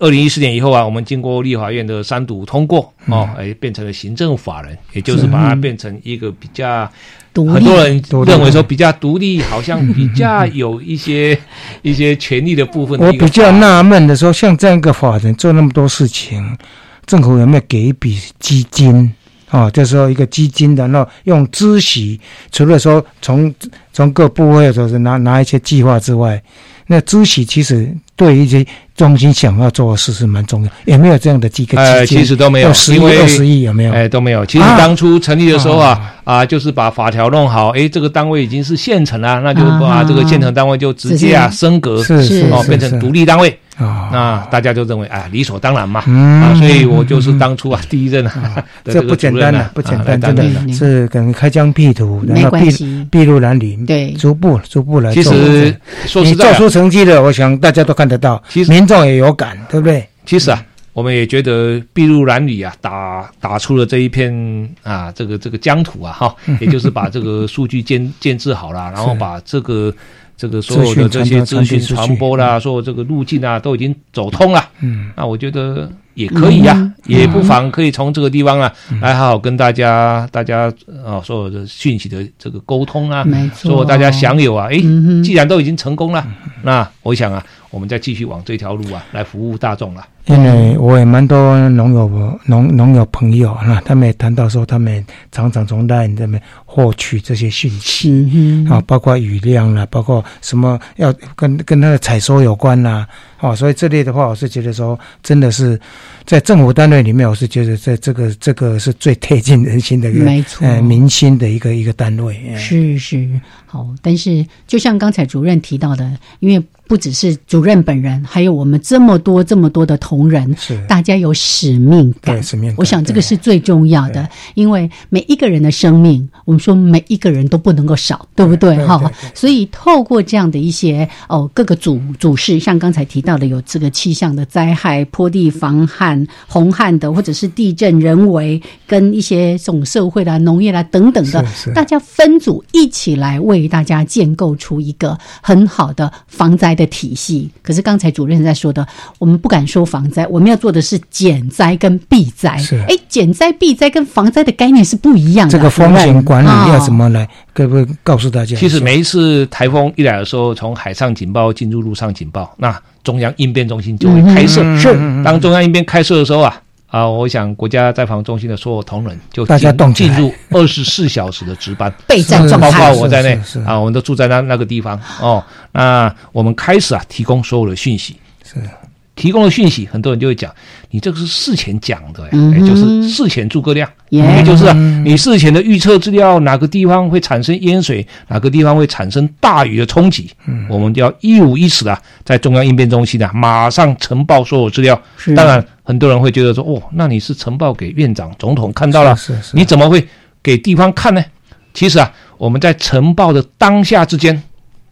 Speaker 5: 二零一四年以后啊，我们经过立法院的三读通过哦，哎，变成了行政法人，也就是把它变成一个比较，很多人认为说比较独立，好像比较有一些 一些权利的部分。
Speaker 3: 我比较纳闷的说，像这样一个法人做那么多事情，政府有没有给一笔基金啊？就是说一个基金，然后用孳息，除了说从从各部位或者是拿拿一些计划之外。那知悉其实对一些中心想要做的事是蛮重要，也没有这样的几个？
Speaker 5: 呃，其实都没有，
Speaker 3: 十亿、二十亿有没有？
Speaker 5: 哎，都没有。其实当初成立的时候啊，啊，就是把法条弄好，哎，这个单位已经是县城了，那就把这个县城单位就直接啊升格，是哦，变成独立单位。啊，那大家就认为啊，理所当然嘛，啊，所以我就是当初啊第一任啊，
Speaker 3: 这不简单
Speaker 5: 了，
Speaker 3: 不简单，真的。是可能开疆辟土，然后筚筚路蓝缕，
Speaker 2: 对，
Speaker 3: 逐步逐步来。
Speaker 5: 其实说实
Speaker 3: 在，做出成绩的，我想大家都看得到，其实民众也有感，对不对？
Speaker 5: 其实啊，我们也觉得筚路蓝缕啊，打打出了这一片啊，这个这个疆土啊，哈，也就是把这个数据建建制好了，然后把这个。这个所有的这些资讯传播啦，所有这个路径啊，都已经走通了。嗯，那我觉得也可以呀，也不妨可以从这个地方啊，来好好跟大家、大家啊，所有的讯息的这个沟通啊，所有大家享有啊，哎，既然都已经成功了，那我想啊。我们再继续往这条路啊，来服务大众了。
Speaker 3: 因为我也蛮多农友、农农友朋友啊，他们也谈到说，他们常常从那这边获取这些讯息啊，包括雨量啦，包括什么要跟跟他的采收有关啦。啊，所以这类的话，我是觉得说，真的是在政府单位里面，我是觉得在这个这个是最贴近人心的一个，
Speaker 2: 没错，
Speaker 3: 呃，民心的一个一个单位。
Speaker 2: 是是好，但是就像刚才主任提到的，因为。不只是主任本人，还有我们这么多这么多的同仁，
Speaker 3: 是
Speaker 2: 大家有使命感。
Speaker 3: 使命感，
Speaker 2: 我想这个是最重要的，因为每一个人的生命，我们说每一个人都不能够少，对不对？哈，所以透过这样的一些哦，各个主主事，像刚才提到的，有这个气象的灾害、坡地防旱、洪旱的，或者是地震、人为跟一些这种社会啦、农业啦等等的，大家分组一起来为大家建构出一个很好的防灾。的体系，可是刚才主任在说的，我们不敢说防灾，我们要做的是减灾跟避灾。
Speaker 3: 是，
Speaker 2: 哎，减灾避灾跟防灾的概念是不一样的。
Speaker 3: 这个风险管理要怎么来？可不可以告诉大家？
Speaker 5: 其实每一次台风一来的时候，从海上警报进入陆上警报，那中央应变中心就会开设。
Speaker 2: 是，
Speaker 5: 当中央应变开设的时候啊。啊，我想国家在防中心的所有同仁就
Speaker 3: 大家动
Speaker 5: 进入二十四小时的值班
Speaker 2: 备战状
Speaker 5: 态，包括我在内啊，我们都住在那那个地方哦。那我们开始啊，提供所有的讯息
Speaker 3: 是。
Speaker 5: 提供的讯息，很多人就会讲，你这个是事前讲的，哎，就是事前诸葛亮，也就是啊，你事前的预测资料，哪个地方会产生淹水，哪个地方会产生大雨的冲击，我们就要一五一十的在中央应变中心啊马上呈报所有资料。当然，很多人会觉得说，哦，那你是呈报给院长、总统看到了，
Speaker 3: 是是，
Speaker 5: 你怎么会给地方看呢？其实啊，我们在呈报的当下之间，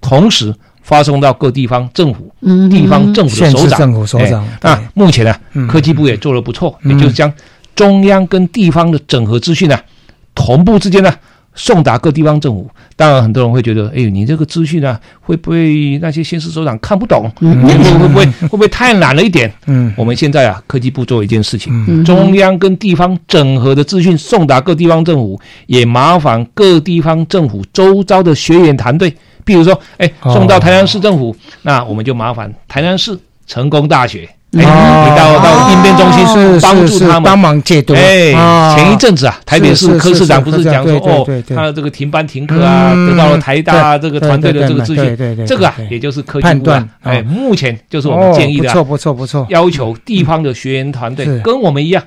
Speaker 5: 同时。发送到各地方政府、地方政府的首长。
Speaker 3: 政府首长。
Speaker 5: 那目前呢，科技部也做得不错，也就是将中央跟地方的整合资讯呢，同步之间呢，送达各地方政府。当然，很多人会觉得，哎，你这个资讯呢，会不会那些县市首长看不懂？会会不会会不会太难了一点？嗯，我们现在啊，科技部做一件事情，中央跟地方整合的资讯送达各地方政府，也麻烦各地方政府周遭的学员团队。比如说，哎，送到台南市政府，那我们就麻烦台南市成功大学，哎，你到到应变中心是帮助他们。
Speaker 3: 帮忙解毒。
Speaker 5: 哎，前一阵子啊，台北市科市长不是讲说，哦，他的这个停班停课啊，得到了台大这个团队的这个资讯，这个啊，也就是科技部啊，哎，目前就是我们建议的，
Speaker 3: 不错不错不错，
Speaker 5: 要求地方的学员团队跟我们一样，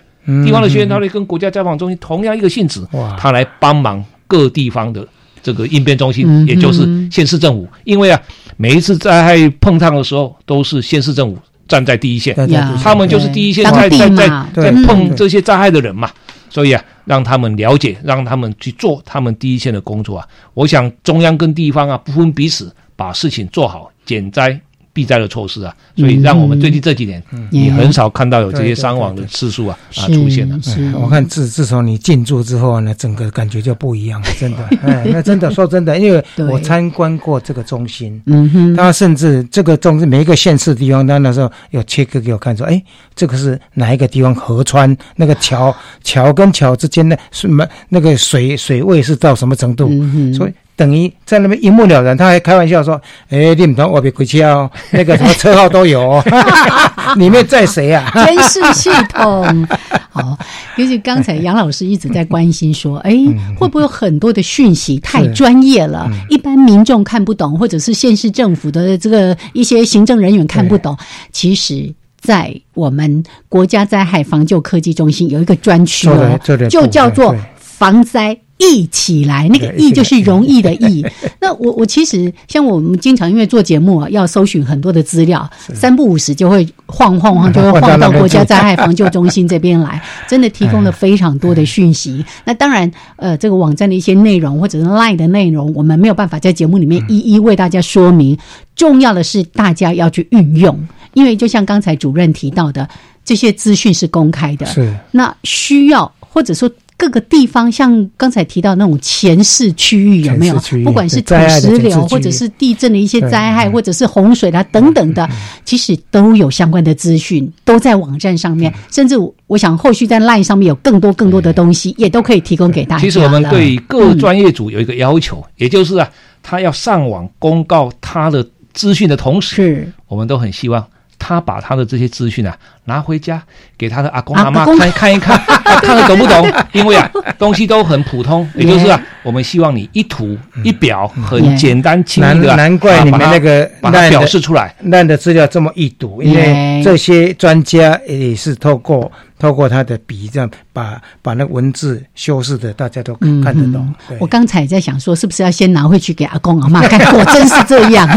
Speaker 5: 地方的学员团队跟国家交防中心同样一个性质，他来帮忙各地方的。这个应变中心，也就是县市政府，因为啊，每一次灾害碰上的时候，都是县市政府站在第一线，他们就是第一线在在在在碰这些灾害的人嘛，所以啊，让他们了解，让他们去做他们第一线的工作啊。我想中央跟地方啊，不分彼此，把事情做好，减灾。避灾的措施啊，所以让我们最近这几年也很少看到有这些伤亡的次数啊啊出现了。
Speaker 3: 我看自自从你进驻之后呢，整个感觉就不一样了，真的。哎，那真的说真的，因为我参观过这个中心，嗯哼，他甚至这个中心每一个县市地方，他那时候有切割给我看，说，哎，这个是哪一个地方河川那个桥桥跟桥之间的什么那个水水位是到什么程度？所以。等于在那边一目了然，他还开玩笑说：“哎，你们同我别回去哦，那个什么车号都有，里面载谁啊？
Speaker 2: 监视系统。”好，尤其刚才杨老师一直在关心说，哎，会不会有很多的讯息太专业了，一般民众看不懂，或者是县市政府的这个一些行政人员看不懂？其实，在我们国家灾害防救科技中心有一个专区哦，就叫做防灾。易起来，那个易就是容易的易。那我我其实像我们经常因为做节目啊，要搜寻很多的资料，三不五时就会晃晃晃，就会晃到国家灾害防救中心这边来，真的提供了非常多的讯息。那当然，呃，这个网站的一些内容或者是 Line 的内容，我们没有办法在节目里面一一为大家说明。重要的是大家要去运用，因为就像刚才主任提到的，这些资讯是公开的，
Speaker 3: 是
Speaker 2: 那需要或者说。各个地方，像刚才提到那种前世区域有没有？不管是土石流，或者是地震的一些灾害，或者是洪水啦等等的，其实都有相关的资讯，都在网站上面。甚至我想后续在 LINE 上面有更多更多的东西，也都可以提供给大家。
Speaker 5: 其实我们对各专业组有一个要求，也就是啊，他要上网公告他的资讯的同时，我们都很希望。他把他的这些资讯啊拿回家给他的阿公阿妈看看一看，看得懂不懂？因为啊东西都很普通，也就是啊我们希望你一图一表很简单轻易的，
Speaker 3: 难怪你们那个
Speaker 5: 把它表示出来，
Speaker 3: 烂的资料这么易读，因为这些专家也是透过。透过他的笔，这样把把那文字修饰的，大家都看得懂。
Speaker 2: 我刚才在想说，是不是要先拿回去给阿公阿妈 看？果真是这样。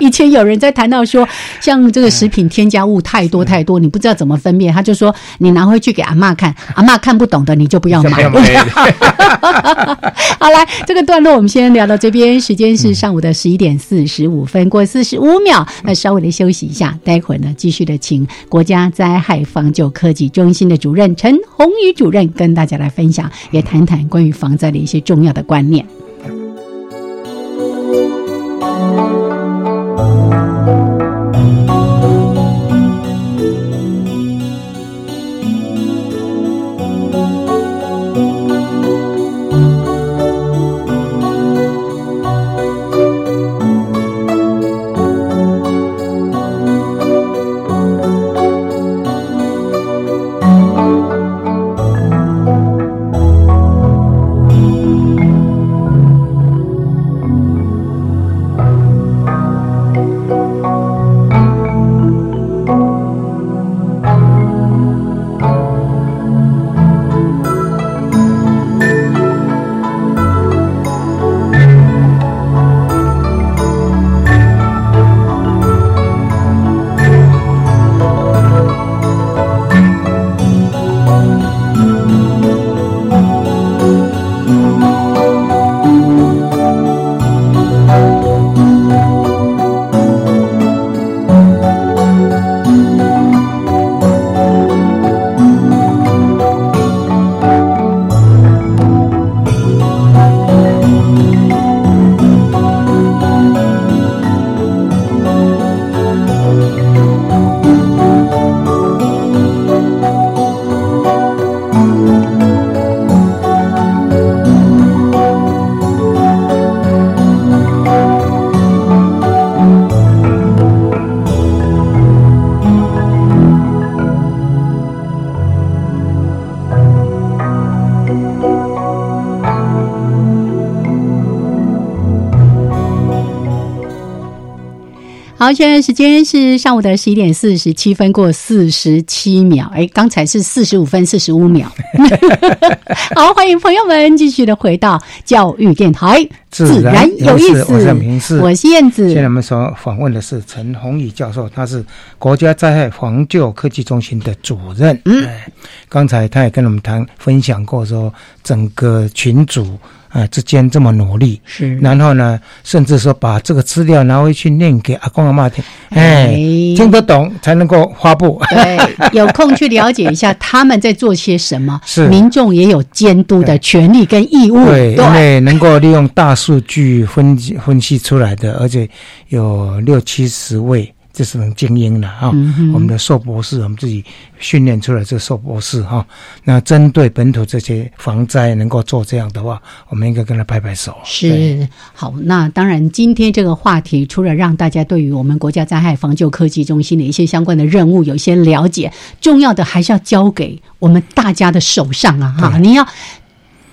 Speaker 2: 以前有人在谈到说，像这个食品添加物太多太多，你不知道怎么分辨，他就说你拿回去给阿妈看，阿妈看不懂的你就不要买。好，来这个段落我们先聊到这边，时间是上午的十一点四十五分过四十五秒，那稍微的休息一下，待会儿呢继续的请国家灾害防救科。及中心的主任陈宏宇主任跟大家来分享，也谈谈关于防灾的一些重要的观念。好，现在时间是上午的十一点四十七分过四十七秒。哎，刚才是四十五分四十五秒。好，欢迎朋友们继续的回到教育电台，
Speaker 3: 自然有意思。我是
Speaker 2: 明世，我是燕子。
Speaker 3: 现在我们所访问的是陈宏宇教授，他是国家灾害防救科技中心的主任。嗯，刚才他也跟我们谈分享过，说整个群组。啊，之间这么努力，
Speaker 2: 是，
Speaker 3: 然后呢，甚至说把这个资料拿回去念给阿公阿妈听，哎，听得懂才能够发布。
Speaker 2: 对，有空去了解一下他们在做些什么。
Speaker 3: 是，
Speaker 2: 民众也有监督的权利跟义务。
Speaker 3: 对，因为能够利用大数据分分析出来的，而且有六七十位。这是能精英的哈。我们的硕博士，我们自己训练出来这硕博士哈。那针对本土这些防灾能够做这样的话，我们应该跟他拍拍手。
Speaker 2: 是好，那当然今天这个话题，除了让大家对于我们国家灾害防救科技中心的一些相关的任务有一些了解，重要的还是要交给我们大家的手上啊！哈，你要。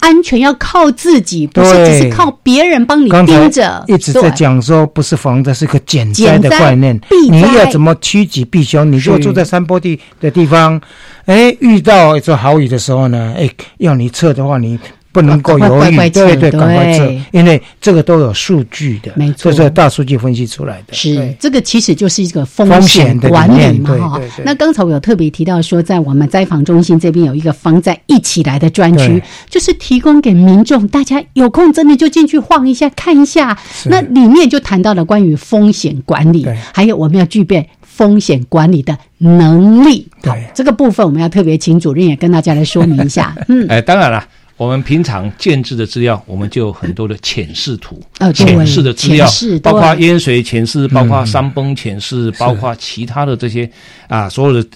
Speaker 2: 安全要靠自己，不是只是靠别人帮你盯着。
Speaker 3: 一直在讲说，不是防灾，是个减灾的概念。你要怎么趋吉避凶？你就住在山坡地的地方，哎，遇到一座好雨的时候呢，哎，要你撤的话，你。不能够犹豫，对对，赶快撤，因为这个都有数据的，
Speaker 2: 没错，
Speaker 3: 这是大数据分析出来的。
Speaker 2: 是这个其实就是一个风险管理嘛，哈。那刚才我有特别提到说，在我们灾防中心这边有一个防灾一起来的专区，就是提供给民众，大家有空真的就进去晃一下，看一下。那里面就谈到了关于风险管理，还有我们要具备风险管理的能力。
Speaker 3: 对
Speaker 2: 这个部分，我们要特别请主任也跟大家来说明一下。嗯，
Speaker 5: 哎，当然了。我们平常建制的资料，我们就有很多的浅视图，浅视的资料，包括淹水浅视，包括山崩浅视，包括其他的这些啊，所有的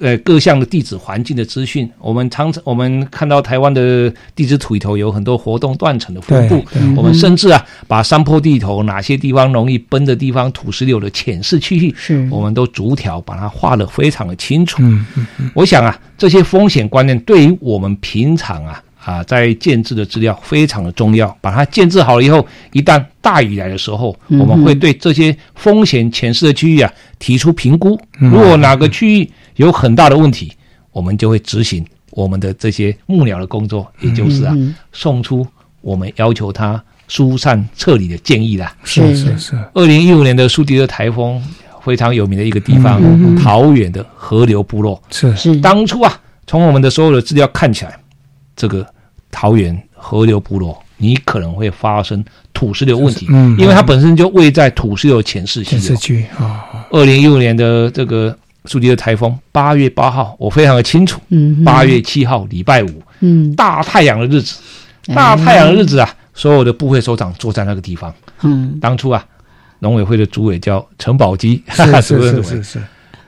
Speaker 5: 呃各项的地质环境的资讯。我们常常我们看到台湾的地质图里头有很多活动断层的分布，我们甚至啊把山坡地头哪些地方容易崩的地方、土石流的浅视区域，
Speaker 2: 是
Speaker 5: 我们都逐条把它画的非常的清楚。嗯嗯，我想啊，这些风险观念对于我们平常啊。啊，在建制的资料非常的重要，把它建制好了以后，一旦大雨来的时候，我们会对这些风险潜势的区域啊提出评估。如果哪个区域有很大的问题，我们就会执行我们的这些幕僚的工作，也就是啊，送出我们要求他疏散撤离的建议啦。
Speaker 3: 是是是。
Speaker 5: 二零一五年的苏迪的台风非常有名的一个地方，桃园的河流部落
Speaker 3: 是
Speaker 2: 是。
Speaker 5: 当初啊，从我们的所有的资料看起来，这个。桃园河流部落，你可能会发生土石流问题，嗯，因为它本身就位在土石流前世
Speaker 3: 区啊。
Speaker 5: 二零一五年的这个苏迪的台风，八月八号，我非常的清楚，嗯，八月七号礼拜五，嗯，大太阳的日子，大太阳的日子啊，所有的部会首长坐在那个地方，嗯，当初啊，农委会的主委叫陈宝基，
Speaker 3: 是是 是是，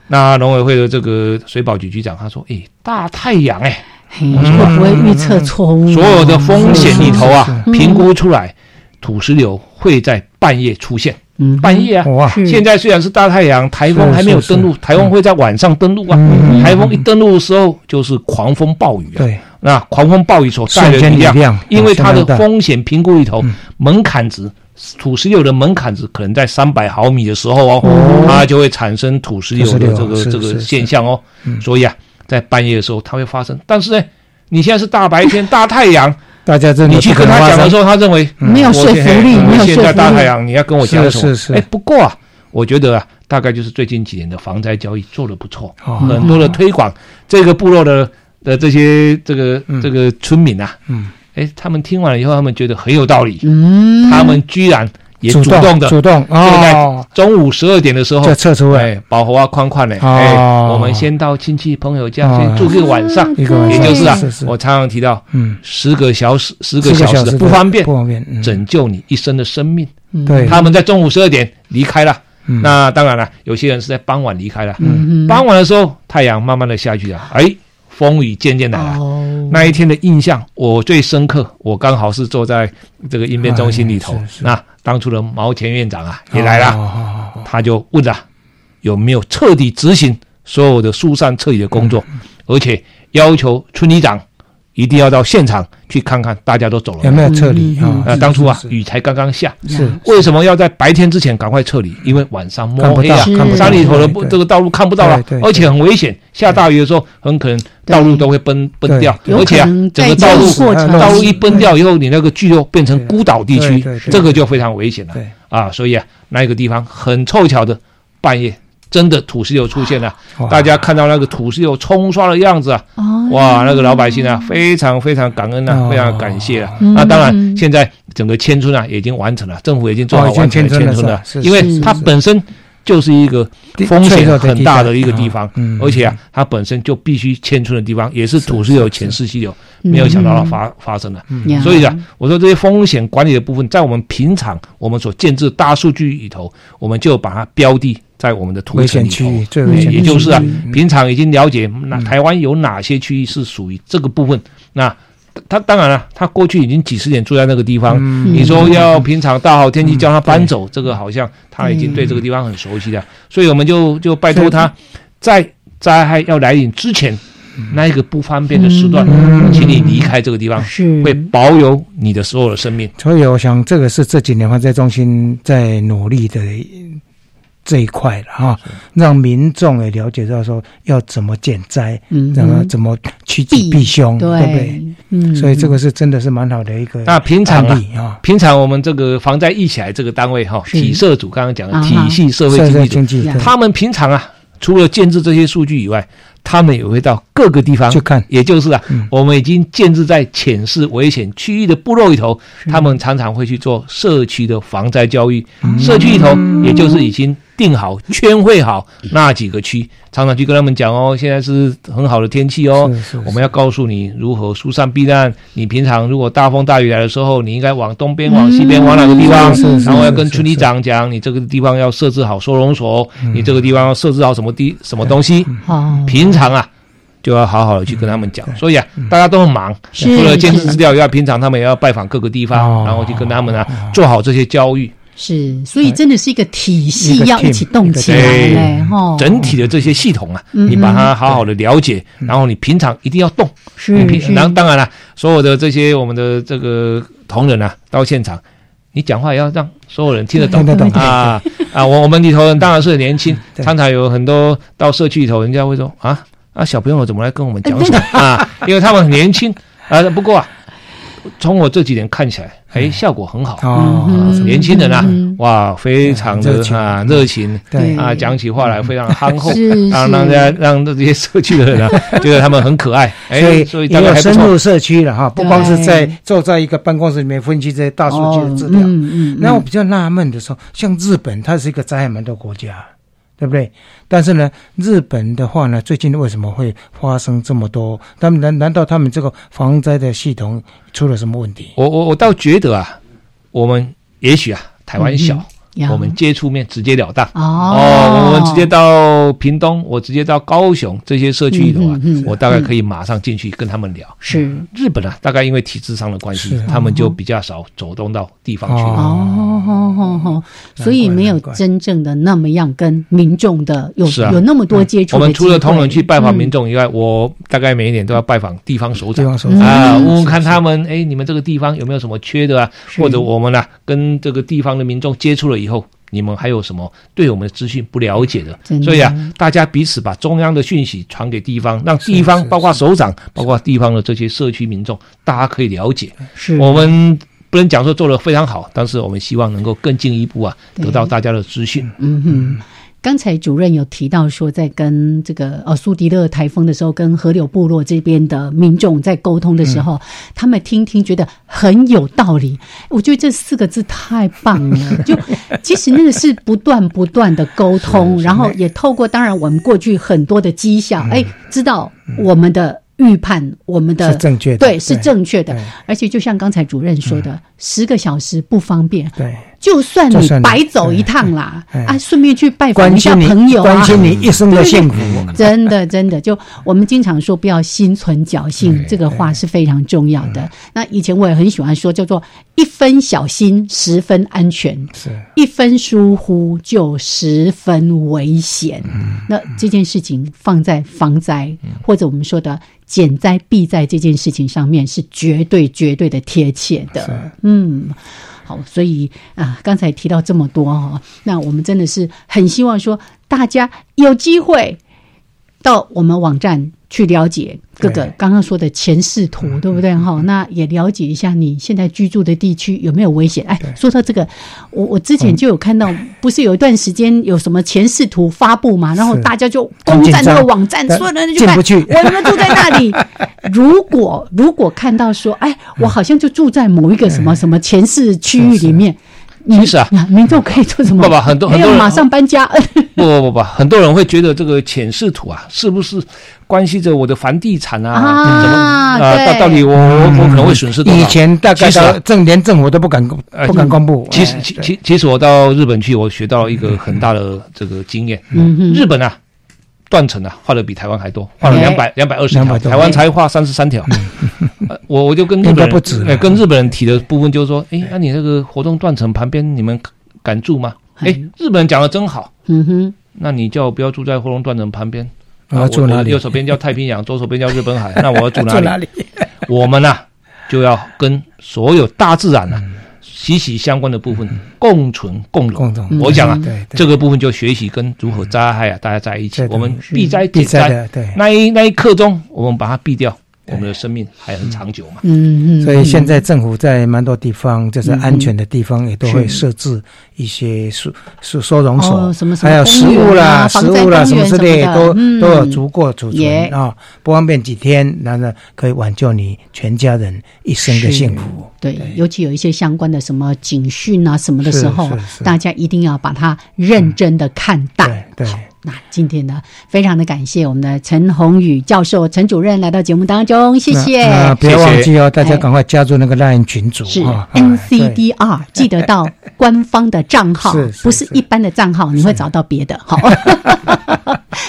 Speaker 5: 那农委会的这个水保局局长他说，哎，大太阳哎。
Speaker 2: 会不会预测错误？
Speaker 5: 所有的风险里头啊，评估出来，土石流会在半夜出现。嗯，半夜啊，现在虽然是大太阳，台风还没有登陆，台风会在晚上登陆啊。台风一登陆的时候，就是狂风暴雨啊。
Speaker 3: 对，
Speaker 5: 那狂风暴雨所带来的力量，因为它的风险评估里头门槛值，土石流的门槛值可能在三百毫米的时候哦，它就会产生土石流的这个这个现象哦。所以啊。在半夜的时候，它会发生。但是呢，你现在是大白天、大太阳，
Speaker 3: 大家真
Speaker 5: 的你去跟他讲的时候，他认为
Speaker 2: 没有说服力，没有说服力。
Speaker 5: 现在大太阳，你要跟我讲
Speaker 3: 什么？是是。
Speaker 5: 哎，不过啊，我觉得啊，大概就是最近几年的防灾交易做的不错，很多的推广，这个部落的的这些这个这个村民啊，嗯，哎，他们听完了以后，他们觉得很有道理，嗯，他们居然。也主动的，
Speaker 3: 主动
Speaker 5: 哦。中午十二点的时候
Speaker 3: 就撤出来，
Speaker 5: 保护啊宽宽的。哎，我们先到亲戚朋友家先住个晚上，也就是啊，我常常提到，嗯，十个小时，十个小时的不方便，
Speaker 3: 不方便，
Speaker 5: 拯救你一生的生命。
Speaker 3: 对，
Speaker 5: 他们在中午十二点离开了。那当然了，有些人是在傍晚离开了。傍晚的时候，太阳慢慢的下去了，哎。风雨渐渐来了，那一天的印象我最深刻。我刚好是坐在这个应变中心里头，那当初的毛前院长啊也来了，他就问了有没有彻底执行所有的疏散撤离的工作，而且要求村里长。一定要到现场去看看，大家都走了
Speaker 3: 有没有撤离啊？
Speaker 5: 那当初啊，雨才刚刚下，
Speaker 3: 是
Speaker 5: 为什么要在白天之前赶快撤离？因为晚上摸黑啊，山里头的不这个道路看不到了，而且很危险。下大雨的时候，很可能道路都会崩崩掉，而且啊，整个道路道路一崩掉以后，你那个聚落变成孤岛地区，这个就非常危险了。啊，所以啊，那个地方很凑巧的半夜。真的土石流出现了，大家看到那个土石流冲刷的样子啊，哇，那个老百姓啊，非常非常感恩啊，非常感谢啊。那当然，现在整个迁村啊已经完成了，政府已经做好完全迁村了，因为它本身就是一个风险很大的一个地方，而且啊，它本身就必须迁村的地方，也是土石流前世溪流，没有想到它发发生了。所以啊，我说这些风险管理的部分，在我们平常我们所建制大数据里头，我们就把它标的。在我们的图层里头，
Speaker 3: 也
Speaker 5: 就是啊，平常已经了解那台湾有哪些区域是属于这个部分。那他当然了，他过去已经几十年住在那个地方，你说要平常大好天气叫他搬走，这个好像他已经对这个地方很熟悉了。所以我们就就拜托他，在灾害要来临之前，那一个不方便的时段，请你离开这个地方，会保有你的所有的生命。
Speaker 3: 所以我想，这个是这几年防灾中心在努力的。这一块了哈，让民众也了解到说要怎么减灾，怎么怎么趋吉避凶，对不对？嗯，所以这个是真的是蛮好的一个。
Speaker 5: 那平常啊，平常我们这个防灾一起来这个单位哈，体社组刚刚讲的体系社会经济组，他们平常啊，除了建制这些数据以外。他们也会到各个地方
Speaker 3: 去看，
Speaker 5: 也就是啊，我们已经建制在浅市危险区域的部落里头，他们常常会去做社区的防灾教育。社区里头，也就是已经定好、圈会好那几个区，常常去跟他们讲哦，现在是很好的天气哦，我们要告诉你如何疏散避难。你平常如果大风大雨来的时候，你应该往东边、往西边、往哪个地方？然后要跟村里长讲，你这个地方要设置好收容所，你这个地方要设置好什么地、什么东西。平常。啊，就要好好的去跟他们讲。所以啊，大家都很忙，除了监视资料以外，平常他们也要拜访各个地方，然后去跟他们啊做好这些教育。
Speaker 2: 是，所以真的是一个体系要一起动起来
Speaker 5: 哈。整体的这些系统啊，你把它好好的了解，然后你平常一定要动。
Speaker 2: 是，
Speaker 5: 然后当然了，所有的这些我们的这个同仁啊，到现场，你讲话也要让所有人听得懂啊啊！我我们里头人当然是年轻，常常有很多到社区里头，人家会说啊。啊，小朋友怎么来跟我们讲 什么啊？因为他们很年轻啊。不过啊，从我这几年看起来，哎，效果很好。哦，年轻人啊，哇，非常的啊热情，对。啊，讲起话来非常憨厚，让让大家让这些社区的人啊，觉得他们很可爱。
Speaker 3: 哎，所以大概深入社区了哈，不光是在坐在一个办公室里面分析这些大数据的资料。嗯嗯。那我比较纳闷的时候，像日本，它是一个灾害蛮多国家。对不对？但是呢，日本的话呢，最近为什么会发生这么多？他们难难道他们这个防灾的系统出了什么问题？
Speaker 5: 我我我倒觉得啊，我们也许啊，台湾小。我们接触面直截了当。哦，我们直接到屏东，我直接到高雄这些社区里头啊，我大概可以马上进去跟他们聊。
Speaker 2: 是。
Speaker 5: 日本啊，大概因为体制上的关系，他们就比较少走动到地方去。
Speaker 2: 哦，好好好，所以没有真正的那么样跟民众的有有那么多接触。
Speaker 5: 我们除了同仁去拜访民众以外，我大概每一年都要拜访地方首长。啊，问问看他们，哎，你们这个地方有没有什么缺的啊？或者我们呢，跟这个地方的民众接触了。以后你们还有什么对我们的资讯不了解的？所以啊，大家彼此把中央的讯息传给地方，让地方包括首长，包括地方的这些社区民众，大家可以了解。
Speaker 2: 是
Speaker 5: 我们不能讲说做的非常好，但是我们希望能够更进一步啊，得到大家的资讯。
Speaker 2: 嗯哼。刚才主任有提到说，在跟这个呃苏迪勒台风的时候，跟河流部落这边的民众在沟通的时候，他们听听觉得很有道理。我觉得这四个字太棒了。就其实那个是不断不断的沟通，然后也透过当然我们过去很多的绩效，哎，知道我们的预判，我们的
Speaker 3: 是正确的，
Speaker 2: 对，是正确的。而且就像刚才主任说的，十个小时不方便，
Speaker 3: 对。
Speaker 2: 就算你白走一趟啦，啊，顺便去拜访一下朋友
Speaker 3: 啊，关心你一生的幸福。
Speaker 2: 真的，真的，就我们经常说不要心存侥幸，这个话是非常重要的。那以前我也很喜欢说，叫做一分小心，十分安全；是一分疏忽，就十分危险。那这件事情放在防灾或者我们说的减灾避灾这件事情上面，是绝对绝对的贴切的。嗯。嗯，好所以啊，刚才提到这么多哈，那我们真的是很希望说，大家有机会到我们网站。去了解各个刚刚说的前视图，对不对哈？那也了解一下你现在居住的地区有没有危险？哎，说到这个，我我之前就有看到，不是有一段时间有什么前视图发布嘛？然后大家就攻占那个网站，所有人就看 我们住在那里。如果如果看到说，哎，我好像就住在某一个什么什么前视区域里面。
Speaker 5: 其实啊，
Speaker 2: 民众可以做什么？
Speaker 5: 不不，很多很多人
Speaker 2: 马上搬家。
Speaker 5: 不不不不，很多人会觉得这个浅视图啊，是不是关系着我的房地产啊？啊，到到底我我我可能会损失多少？
Speaker 3: 以前大概政连政府都不敢不敢公布。
Speaker 5: 其实其其其实我到日本去，我学到一个很大的这个经验。日本啊。断层啊，画的比台湾还多，画了两百两百二十条，台湾才画三十三条。我我就跟日本人，跟日本人提的部分就是说，哎，那你那个活动断层旁边，你们敢住吗？哎，日本人讲的真好。嗯哼，那你叫我不要住在活动断层旁边，
Speaker 3: 我要住哪里？
Speaker 5: 右手边叫太平洋，左手边叫日本海，那我要住哪里？我们呐，就要跟所有大自然呢。息息相关的部分，共存共荣。我讲啊，这个部分就学习跟如何灾害啊，大家在一起，我们避灾减灾。那一那一刻钟，我们把它避掉。我们的生命还很长久嘛？
Speaker 3: 嗯嗯。所以现在政府在蛮多地方，就是安全的地方，也都会设置一些收收收容所，还有食物啦、食物啦什么之类，都都有足够储存啊，不方便几天，那呢可以挽救你全家人一生的幸福。
Speaker 2: 对，尤其有一些相关的什么警讯啊什么的时候，大家一定要把它认真的看待。
Speaker 3: 对。
Speaker 2: 那今天呢，非常的感谢我们的陈宏宇教授、陈主任来到节目当中，谢谢。
Speaker 3: 别忘记哦，大家赶快加入那个 LINE 群组
Speaker 2: 是 NCDR，记得到官方的账号，不是一般的账号，你会找到别的。好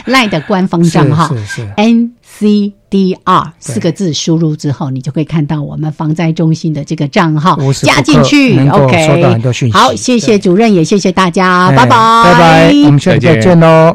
Speaker 2: ，LINE 的官方账号 NCDR 四个字输入之后，你就可以看到我们防灾中心的这个账号，加进去。OK，
Speaker 3: 收到很多讯息。
Speaker 2: 好，谢谢主任，也谢谢大家，拜拜，
Speaker 3: 拜拜，我们下次再见喽。